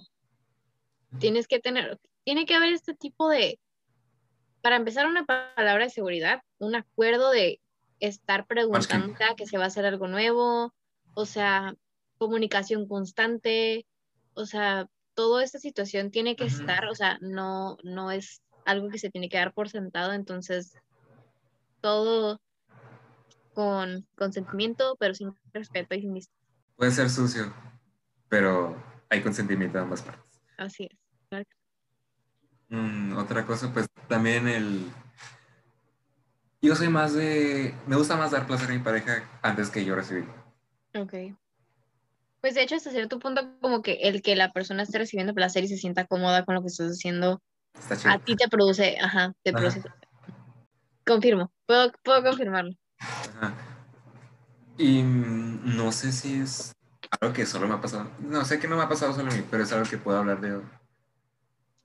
tienes que tener, tiene que haber este tipo de, para empezar una palabra de seguridad, un acuerdo de estar preguntando que se va a hacer algo nuevo, o sea, comunicación constante, o sea, toda esta situación tiene que estar, o sea, no, no es algo que se tiene que dar por sentado, entonces todo con consentimiento, pero sin respeto y sin Puede ser sucio, pero hay consentimiento de ambas partes. Así es. Mm, otra cosa, pues también el... Yo soy más de... Me gusta más dar placer a mi pareja antes que yo recibirlo. Ok. Pues de hecho, hasta cierto punto, como que el que la persona esté recibiendo placer y se sienta cómoda con lo que estás haciendo, a ti te produce, ajá, te produce. Confirmo, puedo, puedo confirmarlo. Ajá. Y no sé si es algo que solo me ha pasado. No sé que no me ha pasado solo a mí, pero es algo que puedo hablar de.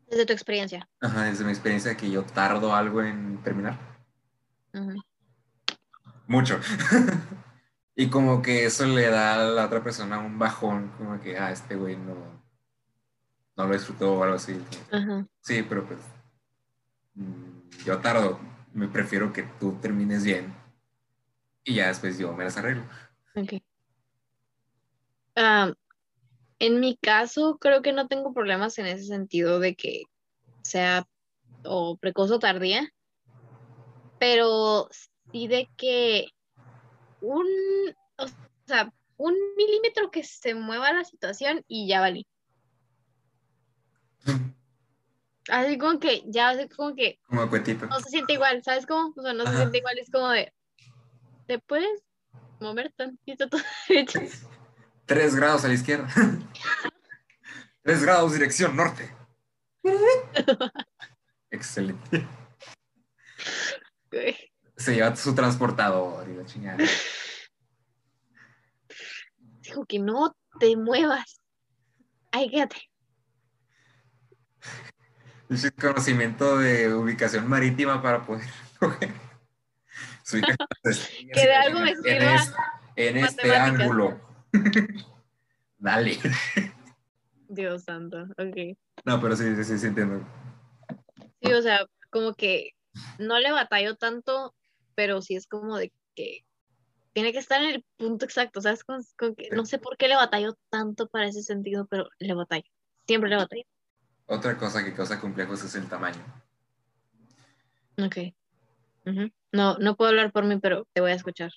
Desde tu experiencia. Ajá, desde mi experiencia que yo tardo algo en terminar. Mucho. y como que eso le da a la otra persona un bajón, como que, ah, este güey no, no lo disfrutó o algo así. Sí, pero pues mm, yo tardo. Me prefiero que tú termines bien y ya después yo me las arreglo. Ok. en mi caso, creo que no tengo problemas en ese sentido de que sea o precoz o tardía, pero sí de que un, o sea, un milímetro que se mueva la situación y ya valí. Así como que, ya, así como que. Como cuetito. No se siente igual, ¿sabes cómo? O sea, no se siente igual, es como de. ¿Te puedes mover tantito todo derecho? Tres grados a la izquierda. Tres grados dirección norte. Excelente. Se lleva su transportador y la chingada. Dijo que no te muevas. Ahí quédate. Ese conocimiento de ubicación marítima para poder coger. que de algo me sirva. En, este ángulo. Dale. Dios santo, ok. No, pero sí, sí, sí, entiendo. Sí, o sea, como que no le batallo tanto, pero sí es como de que tiene que estar en el punto exacto, ¿sabes? Con, que, no sé por qué le batallo tanto para ese sentido, pero le batallo. Siempre le batallo. Otra cosa que causa complejos es el tamaño. Ok. No, no puedo hablar por mí, pero te voy a escuchar.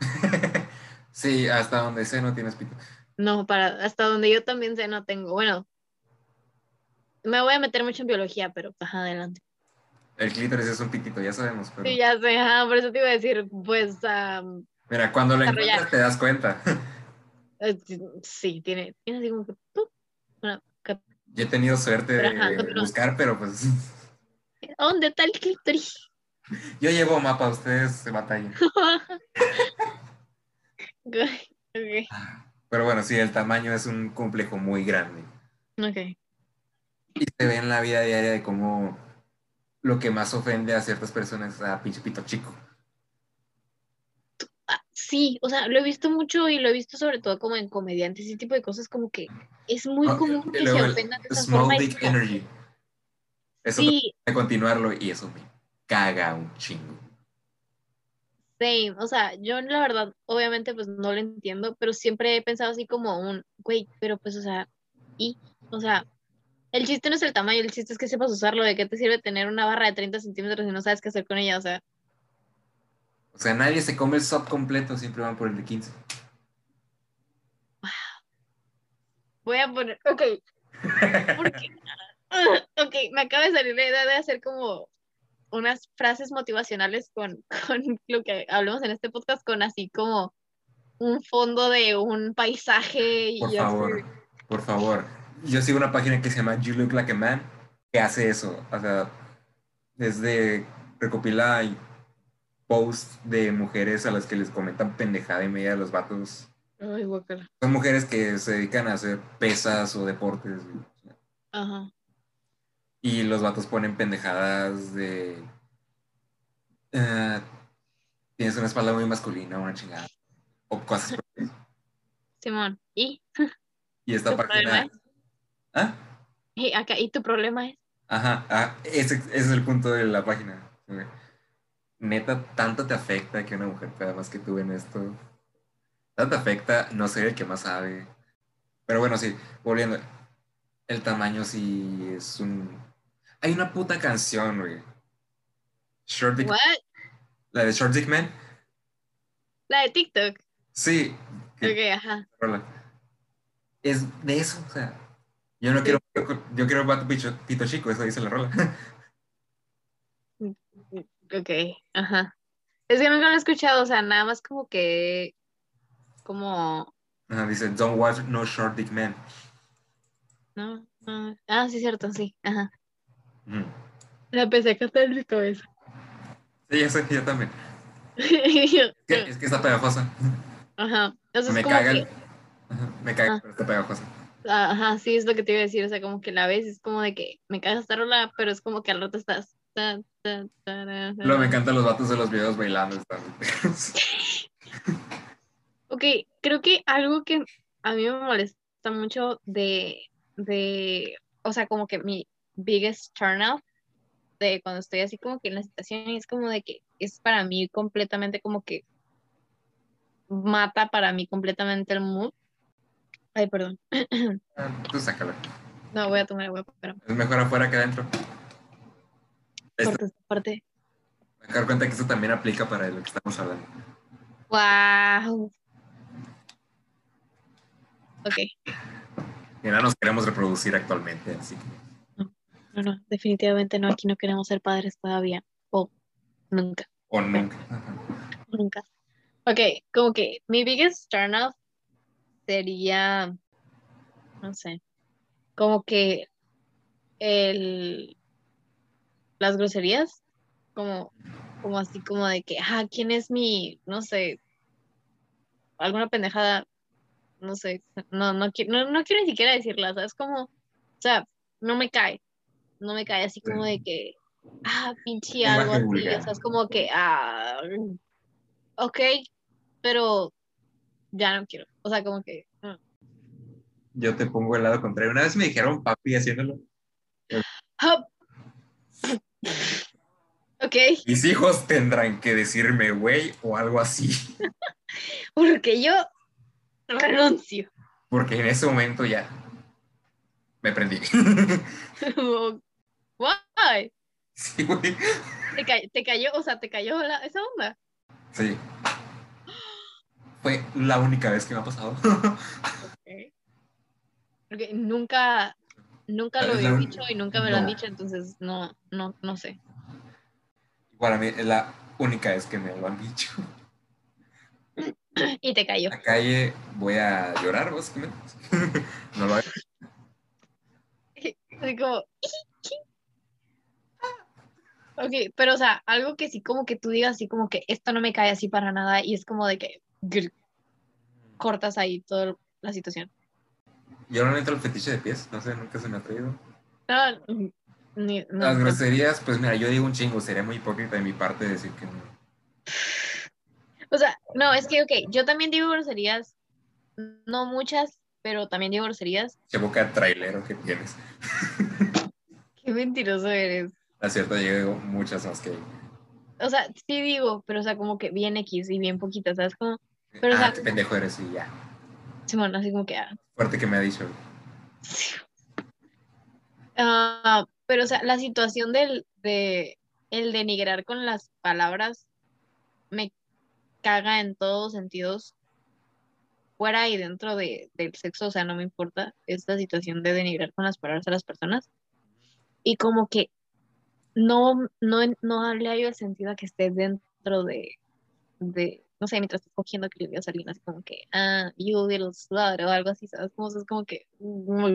sí, hasta donde sé no tienes pito. No, para, hasta donde yo también sé no tengo. Bueno, me voy a meter mucho en biología, pero pues, adelante. El clítoris es un pitito, ya sabemos. Sí, ya sé, por eso te iba a decir, pues... Mira, cuando lo encuentras te das cuenta. Eh, sí, tiene, tiene así como que... Yo he tenido suerte de buscar, pero pues... ¿Dónde está el clítoris? Yo llevo mapa, ustedes se batallan. Pero bueno, sí, el tamaño es un complejo muy grande. Ok. Y se ve en la vida diaria de cómo lo que más ofende a ciertas personas es a pinche pito chico. Ah, sí, o sea, lo he visto mucho y lo he visto sobre todo como en comediantes y ese tipo de cosas como que es muy común que se ofendan de esa small Dick energy. Eso sí. de continuarlo y eso me caga un chingo. Same, o sea, yo la verdad, obviamente, pues no lo entiendo, pero siempre he pensado así como un, güey, pero pues, o sea, y, o sea, el chiste no es el tamaño, el chiste es que sepas usarlo, de qué te sirve tener una barra de 30 centímetros y no sabes qué hacer con ella, o sea. O sea, nadie se come el sub completo, siempre van por el de 15. Voy a poner, ok. Porque, ok, me acaba de salir la idea de hacer como unas frases motivacionales con, con lo que hablamos en este podcast, con así como un fondo de un paisaje. Y por favor, por favor. Yo sigo una página que se llama You Look Like a Man, que hace eso. O sea, desde recopila posts de mujeres a las que les comentan pendejada y media de los vatos. Ay, Son mujeres que se dedican a hacer pesas o deportes. Ajá. Y los vatos ponen pendejadas de. Eh, tienes una espalda muy masculina, una chingada. O cosas por. Simón, ¿y? Y esta página. ¿Ah? ¿Y, acá, ¿Y tu problema es? Ajá, ah, ese, ese, es el punto de la página. Neta, tanto te afecta que una mujer pueda más que tú en esto. Tanto te afecta no ser el que más sabe. Pero bueno, sí, volviendo. El tamaño sí es un. Hay una puta canción, güey. Short Dick. What? La de Short Dick Man. La de TikTok. Sí. Ok, ajá. Es de eso, o sea. Yo no quiero. Yo quiero pito, pito chico, eso dice la rola. Ok, ajá. Es que nunca lo he escuchado, o sea, nada más como que. Como. Ajá, dice, don't watch no short dick man. No, no. Ah, sí, cierto, sí. Ajá. La empecé a cantar en mi cabeza. Sí, ya sé, yo también. es, que, es que está pegajosa. Ajá. me caga el... Me caga, ah. pero está pegajosa. Ajá, sí, es lo que te iba a decir. O sea, como que la vez es como de que me caga esta rola, pero es como que al rato estás. Luego me encantan los vatos de los videos bailando. Están... ok, creo que algo que a mí me molesta mucho de, de o sea, como que mi biggest turn off de cuando estoy así como que en la situación es como de que es para mí completamente como que mata para mí completamente el mood. Ay, perdón. Ah, tú sácala. No, voy a tomar agua, pero... Es mejor afuera que adentro. Esta parte. Me dar cuenta que eso también aplica para lo que estamos hablando. Wow. Ok. Y no nos queremos reproducir actualmente, así que. No, no, definitivamente no. Aquí no queremos ser padres todavía. O nunca. O nunca. O nunca. Ok, como que mi biggest turn off sería, no sé, como que el, las groserías, como, como así como de que, ah, ¿quién es mi, no sé, alguna pendejada, no sé, no, no, no, no quiero ni siquiera decirla, ¿sabes? Como, o sea, no me cae, no me cae así como de que, ah, pinche algo así, o sea, es como que, ah, ok, pero ya no quiero, o sea, como que... Yo te pongo el lado contrario. Una vez me dijeron papi haciéndolo. Ok. Mis hijos tendrán que decirme güey o algo así. Porque yo renuncio. Porque en ese momento ya me prendí. Why? Sí, güey. ¿Te, cayó, o sea, te cayó esa onda? Sí. Fue la única vez que me ha pasado. Porque nunca, nunca lo había dicho y nunca me lo han dicho, entonces no, no, no sé. Para mí es la única vez que me lo han dicho. Y te cayó. La calle voy a llorar, básicamente. no lo hago. Así como, Ok, pero o sea, algo que sí como que tú digas así como que esto no me cae así para nada y es como de que cortas ahí toda la situación. Yo no entro el fetiche de pies, no sé, nunca se me ha traído. No, ni, Las groserías, pues mira, yo digo un chingo, sería muy hipócrita de mi parte decir que no. O sea, no, es que, ok, yo también digo groserías, no muchas, pero también digo groserías. Qué boca trailero que tienes. Qué mentiroso eres. A cierto, llego muchas más que O sea, sí digo, pero o sea, como que bien X y bien poquitas, ¿sabes? Como, pero, ah, qué pendejo eres y ya. Simón, así como que... Ah. Fuerte que me ha dicho. Ah, pero, o sea, la situación del de el denigrar con las palabras me caga en todos sentidos, fuera y dentro de, del sexo, o sea, no me importa esta situación de denigrar con las palabras a las personas. Y como que no, no, no le hallo el sentido a que esté dentro de, de no sé, mientras estás cogiendo que le voy a salir así como que, ah, you little slut o algo así, ¿sabes? Como, es como que, no,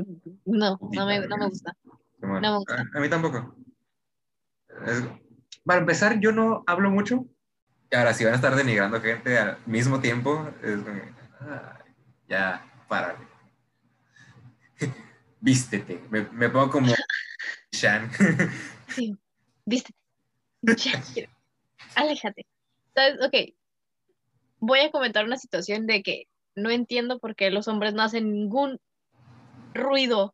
no me, no me gusta. no me gusta. A, mí tampoco. para empezar, yo no hablo mucho. Ahora, si van a estar denigrando gente al mismo tiempo, es como, ah, ya, párale. Vístete. Me, me pongo como Shan. sí. Viste. Aléjate. ¿Sabes? Ok. Voy a comentar una situación de que no entiendo por qué los hombres no hacen ningún ruido.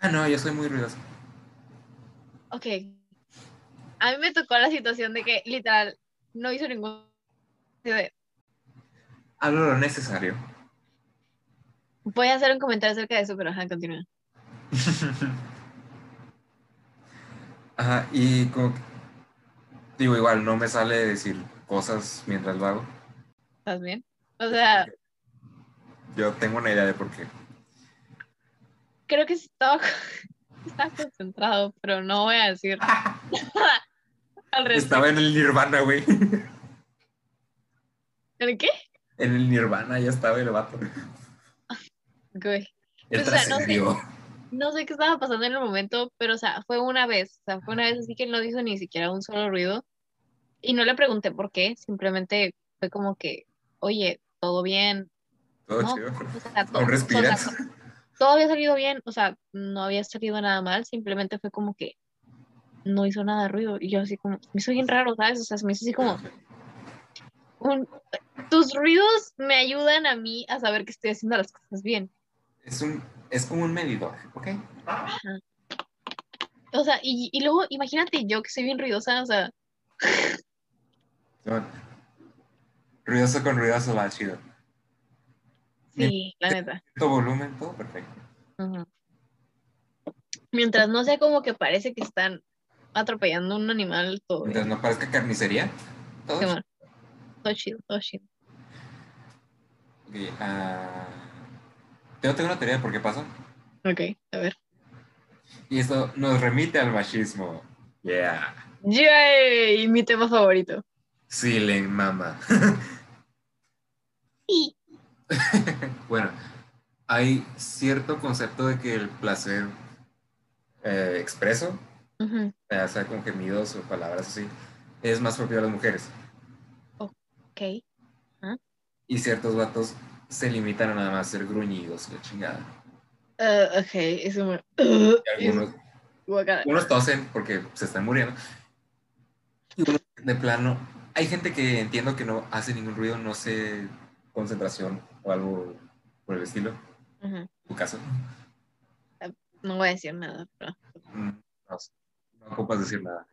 Ah, no, yo soy muy ruidoso. Ok. A mí me tocó la situación de que literal no hizo ningún Hablo lo necesario. Voy a hacer un comentario acerca de eso, pero ajá, continúa. ajá, y como digo, igual no me sale decir cosas mientras lo hago. ¿Estás bien? O sea. Yo tengo una idea de por qué. Creo que estaba, estaba concentrado, pero no voy a decir. Estaba en el Nirvana, güey. ¿En qué? En el Nirvana ya estaba el vato. Güey. o sea, no, sé, no sé qué estaba pasando en el momento, pero o sea, fue una vez, o sea, fue una vez así que no hizo ni siquiera un solo ruido. Y no le pregunté por qué, simplemente fue como que, oye, todo bien. Todo chido. O sea, todo, respiras? todo había salido bien, o sea, no había salido nada mal, simplemente fue como que no hizo nada de ruido. Y yo así como, me hizo bien raro, ¿sabes? O sea, me hizo así como, tus ruidos me ayudan a mí a saber que estoy haciendo las cosas bien. Es, un, es como un medidor, ¿ok? O sea, y, y, luego imagínate yo que soy bien ruidosa, o sea. ruidoso con ruidoso va chido. Sí, la neta. Todo volumen, todo perfecto. Mientras no sea como que parece que están atropellando un animal, todo. Mientras no parezca carnicería, todo. chido. Todo chido, todo chido. Okay, uh, yo tengo una teoría de por qué pasa. Ok, a ver. Y esto nos remite al machismo. Yeah. Yay, mi tema favorito. Sí, le mama. sí. bueno, hay cierto concepto de que el placer eh, expreso, o sea, con gemidos o palabras así, es más propio de las mujeres. Ok. Y ciertos vatos se limitan a nada más ser gruñidos, la chingada. Uh, ok, eso me... algunos, unos tosen porque se están muriendo. Y unos de plano, hay gente que entiendo que no hace ningún ruido, no sé, concentración o algo por el estilo. ¿Tu caso? No voy a decir nada, pero... Mm, no, no ocupas decir nada.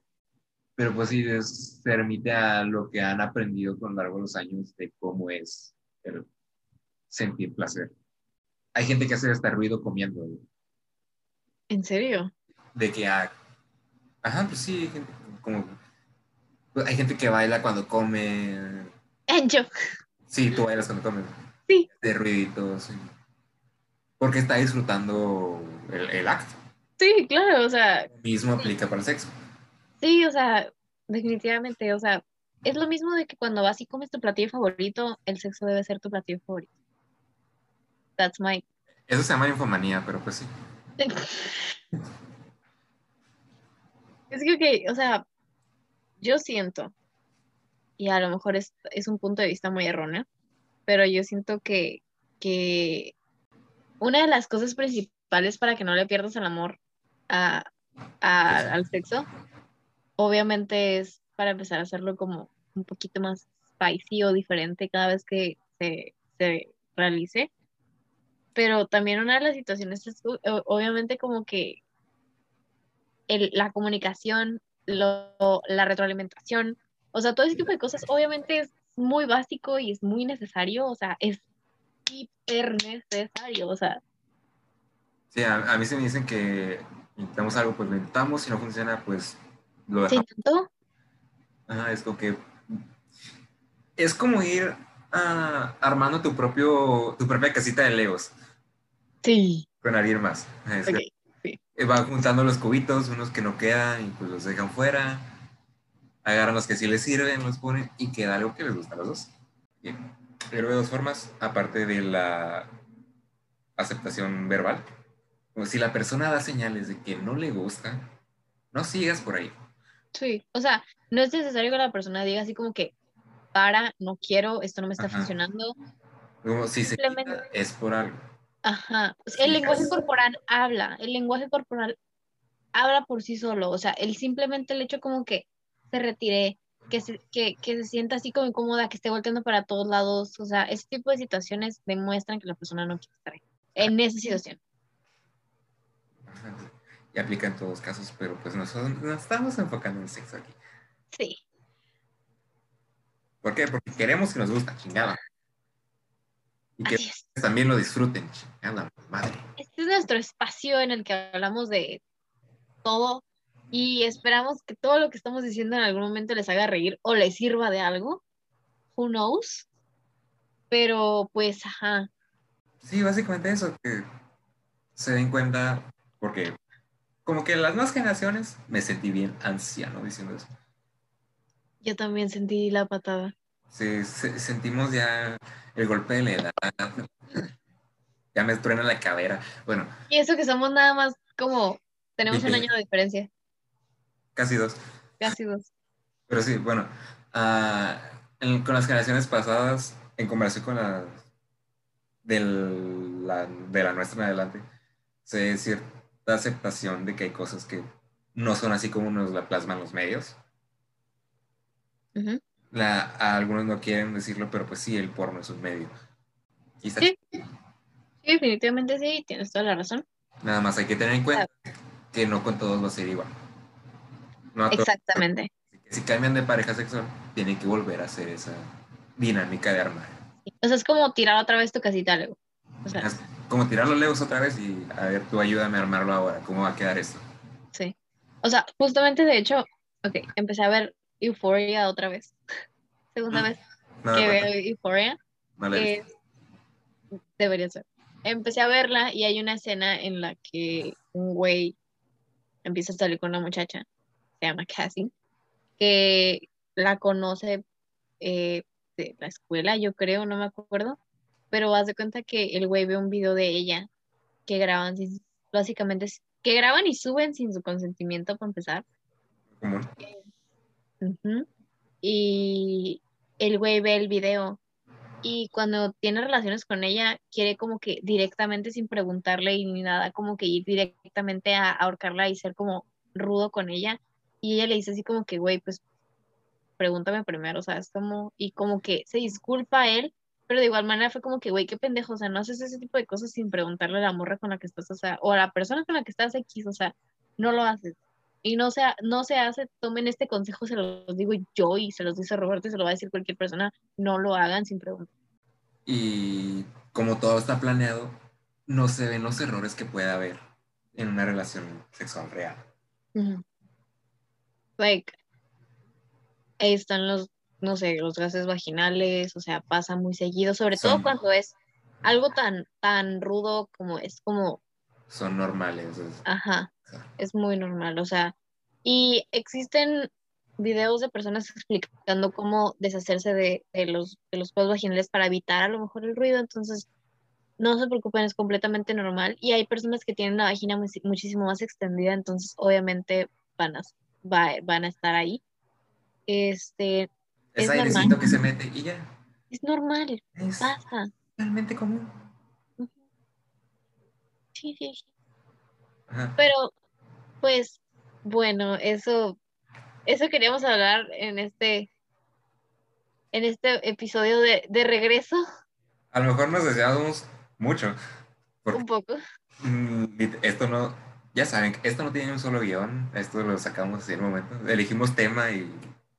Pero pues sí, se remite a lo que han aprendido con lo largo de los años de cómo es el sentir placer. Hay gente que hace hasta ruido comiendo. ¿En serio? De que, ah, ajá, pues sí, hay gente, como, pues hay gente que baila cuando come. Yo. Sí, tú bailas cuando comes. Sí. De ruiditos. Porque está disfrutando el, el acto. Sí, claro, o sea. Lo mismo aplica para el sexo. Sí, o sea, definitivamente, o sea, es lo mismo de que cuando vas y comes tu platillo favorito, el sexo debe ser tu platillo favorito. That's my... Eso se llama infomanía, pero pues sí. es que, o sea, yo siento, y a lo mejor es, un punto de vista muy erróneo, pero yo siento que, que una de las cosas principales para que no le pierdas el amor a, al sexo obviamente es para empezar a hacerlo como un poquito más spicy o diferente cada vez que se, realice. Pero también una de las situaciones es obviamente como que la comunicación, la retroalimentación, o sea, todo ese tipo de cosas obviamente es muy básico y es muy necesario, o sea, es hiper necesario, o sea. Sí, a, mí se me dicen que intentamos algo, pues lo intentamos, si no funciona, pues ¿Se intentó? Ajá, es como que. Es como ir ah, armando tu, propio, tu propia casita de Legos. Sí. Con alguien más. sí. Van juntando los cubitos, unos que no quedan y pues los dejan fuera. Agarran los que sí les sirven, los ponen y queda algo que les gusta a los dos. Pero de dos formas, aparte de la aceptación verbal. Como si la persona da señales de que no le gusta, no sigas por ahí. Sí, o sea, no es necesario que la persona diga así como que, para, no quiero, esto no me está funcionando. Como si se es por algo. Ajá, el lenguaje corporal habla, el lenguaje corporal habla por sí solo, o sea, el simplemente el hecho como que se retire, que se, que, que se sienta así como incómoda, que esté volteando para todos lados. O sea, ese tipo de situaciones demuestran que la persona no quiere estar ahí, en esa situación. Y aplica en todos casos, pero pues nosotros nos estamos enfocando en el sexo aquí. Sí. ¿Por qué? Porque queremos que nos gusta, chingada. Y que también lo disfruten, chingada madre. Este es nuestro espacio en el que hablamos de todo y esperamos que todo lo que estamos diciendo en algún momento les haga reír o les sirva de algo. Who knows? Pero pues, ajá. Sí, básicamente eso, que se den cuenta, porque como que las nuevas generaciones me sentí bien anciano diciendo eso. Yo también sentí la patada. Sí, sentimos ya el golpe de la edad. Ya me truena la cadera. Bueno. Y eso que somos nada más como, tenemos un año de diferencia. Casi dos. Casi dos. Pero sí, bueno, ah, con las generaciones pasadas, en comparación con las de la, de la nuestra en adelante, se cierta aceptación de que hay cosas que no son así como nos la plasman los medios. La, algunos no quieren decirlo, pero pues sí, el porno es un medio. sí. sí, definitivamente sí, tienes toda la razón. Nada más hay que tener en cuenta que no con todos va a ser igual. Exactamente. Si cambian de pareja sexual, tienen que volver a hacer esa dinámica de armar. O sea, es como tirar otra vez tu casita Lego. O sea, es como tirar los Legos otra vez y a ver, tú ayúdame a armarlo ahora. ¿Cómo va a quedar esto? Sí. O sea, justamente de hecho, ok, empecé a ver Euphoria otra vez. Segunda mm. vez que veo Euphoria. Debería ser. Empecé a verla y hay una escena en la que un güey empieza a salir con una muchacha se llama Cassie, que la conoce eh, de la escuela, yo creo, no me acuerdo, pero haz de cuenta que el güey ve un video de ella que graban, básicamente, que graban y suben sin su consentimiento para empezar. Y el güey ve el video y cuando tiene relaciones con ella, quiere como que directamente, sin preguntarle y ni nada, como que ir directamente a ahorcarla y ser como rudo con ella. Y ella le dice así como que, güey, pues pregúntame primero, o sea, es como, y como que se disculpa a él, pero de igual manera fue como que, güey, qué pendejo, o sea, no haces ese tipo de cosas sin preguntarle a la morra con la que estás, o sea, o a la persona con la que estás X, o sea, no lo haces. Y no se, no se hace, tomen este consejo, se los digo yo y se los dice Roberto y se lo va a decir cualquier persona, no lo hagan sin preguntar. Y como todo está planeado, no se ven los errores que puede haber en una relación sexual real like, ahí están los, no sé, los gases vaginales, o sea, pasa muy seguido, sobre todo cuando es algo tan, tan rudo como es como... Son normales. Ajá, es muy normal, o sea, y existen videos de personas explicando cómo deshacerse de, los, de los pedos vaginales para evitar a lo mejor el ruido, entonces no se preocupen, es completamente normal. Y hay personas que tienen la vagina muchísimo más extendida, entonces obviamente van a van a estar ahí. Este, es, airecito que se mete y ya. Es normal, es pasa. Realmente común. Sí, sí, sí. Pero, pues, bueno, eso, eso queríamos hablar en este, en este episodio de, de regreso. A lo mejor nos deseamos mucho. Un poco. Mm, esto no, ya saben, esto no tiene un solo guion, esto lo sacamos así en el momento. Elegimos tema y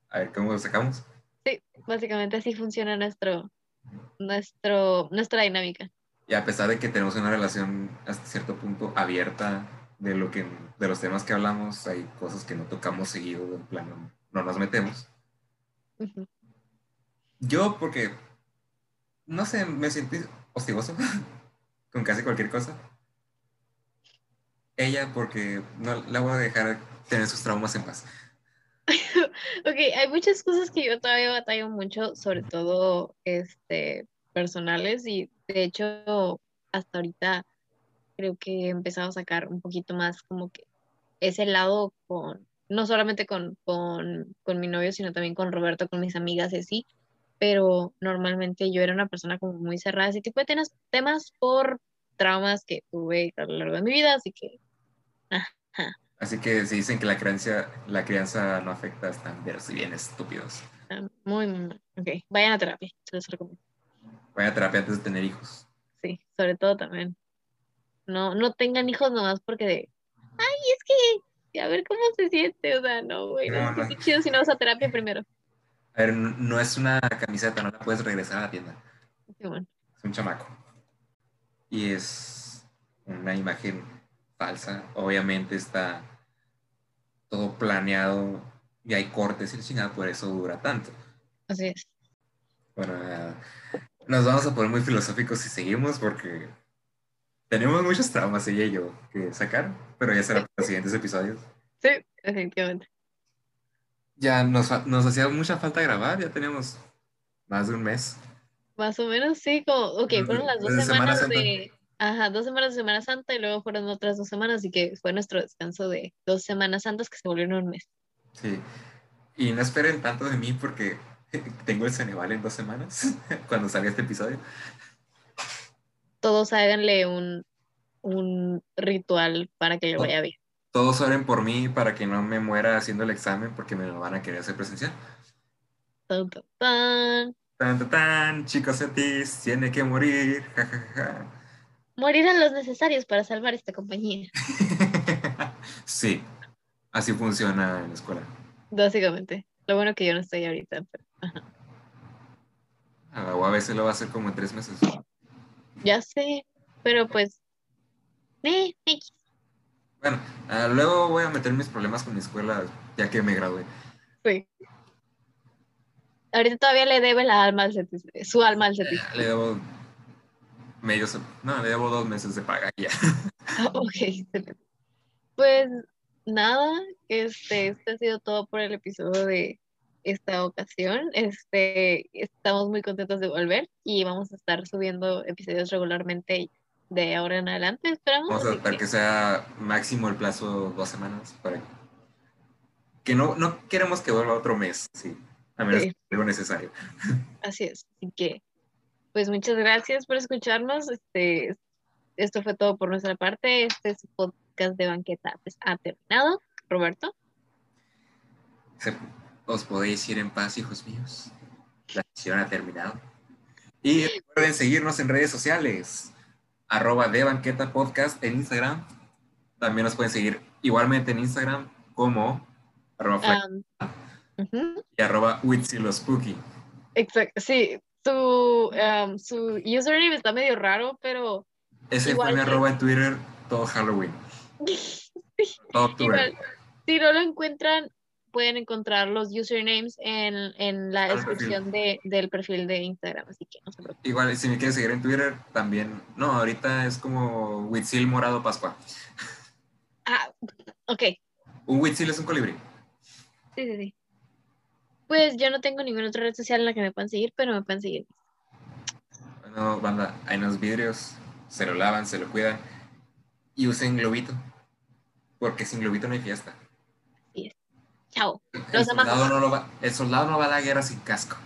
a ver cómo lo sacamos. Sí, básicamente así funciona nuestro, nuestro, nuestra dinámica. Y a pesar de que tenemos una relación hasta cierto punto abierta de lo que de los temas que hablamos, hay cosas que no tocamos seguido, en plan no, nos metemos. Yo porque no sé, me sentí hostigoso con casi cualquier cosa ella porque no la voy a dejar tener sus traumas en paz. ok, hay muchas cosas que yo todavía batallo mucho, sobre todo este, personales, y de hecho hasta ahorita creo que he empezado a sacar un poquito más como que ese lado con, no solamente con, con, con mi novio, sino también con Roberto, con mis amigas y así, pero normalmente yo era una persona como muy cerrada, ese tipo de temas, temas por traumas que tuve a lo largo de mi vida, así que Así que si dicen que la crianza, la crianza no afecta, están si bien estúpidos. Ah, muy, muy mal. Ok, vayan a terapia, se los recomiendo. Vayan a terapia antes de tener hijos. Sí, sobre todo también. No, no tengan hijos nomás porque de, ay, es que, a ver cómo se siente, o sea, no, güey, no, no, chido si no vas a terapia primero. A ver, no es una camiseta, no la puedes regresar a la tienda. Sí, bueno. Es un chamaco. Y es una imagen falsa. Obviamente está todo planeado y hay cortes y el chingada, por eso dura tanto. Así es. Bueno, nos vamos a poner muy filosóficos si seguimos porque tenemos muchos traumas ella y yo que sacar, pero ya será para los siguientes episodios. Sí, definitivamente. Ya nos, nos hacía mucha falta grabar, ya teníamos más de un mes. Más o menos, sí, como, ok, fueron las dos semanas de, ajá, dos semanas de Semana Santa y luego fueron otras dos semanas, así que fue nuestro descanso de dos Semanas Santas que se volvieron un mes. Sí, y no esperen tanto de mí porque tengo el Ceneval en dos semanas, cuando salga este episodio todos háganle un, un ritual para que yo vaya bien. Todos oren por mí para que no me muera haciendo el examen porque me lo van a querer hacer presencial. Tan, tan, tan. Tan, tan, chicos Cetis, tiene que morir. Morirán los necesarios para salvar esta compañía. sí, así funciona en la escuela. Básicamente. Lo bueno que yo no estoy ahorita. Pero... o a veces lo va a hacer como en tres meses. Ya sé, pero pues. Eh, bueno, ah, luego voy a meter mis problemas con mi escuela ya que me gradué. Sí. Ahorita todavía le debe la alma al su alma al CETIS. le debo medio, no, le debo dos meses de paga ya. ok, pues nada, este, este ha sido todo por el episodio de esta ocasión. Este, estamos muy contentos de volver y vamos a estar subiendo episodios regularmente de ahora en adelante, esperamos. Vamos a tratar que... sea máximo el plazo dos semanas para que no, no queremos que vuelva otro mes, sí, a menos que algo necesario. Así es, así que pues muchas gracias por escucharnos. Este, esto fue todo por nuestra parte. Este es podcast de banqueta pues, ha terminado. Roberto os podéis ir en paz, hijos míos. La sesión ha terminado. Y recuerden seguirnos en redes sociales. Arroba de banqueta podcast en Instagram. También nos pueden seguir igualmente en Instagram como arroba um, y arroba Spooky. Exacto, sí. Su, um, su username está medio raro, pero. Ese fue mi arroba en Twitter todo Halloween. todo Twitter. si no lo encuentran, pueden encontrar los usernames en, en la descripción de, del perfil de Instagram, así que no se preocupen. Igual, si me quieres seguir en Twitter, también, no, ahorita es como Huitzil Morado Pascua. Ah, ok. Un Huitzil es un colibrí. Sí, sí, sí. Pues yo no tengo ninguna otra red social en la que me puedan seguir, pero me pueden seguir. Bueno, banda, hay unos vidrios, se lo lavan, se lo cuidan y usen globito, porque sin globito no hay fiesta. Chao. el, soldado no va, el soldado no va a la guerra sin casco.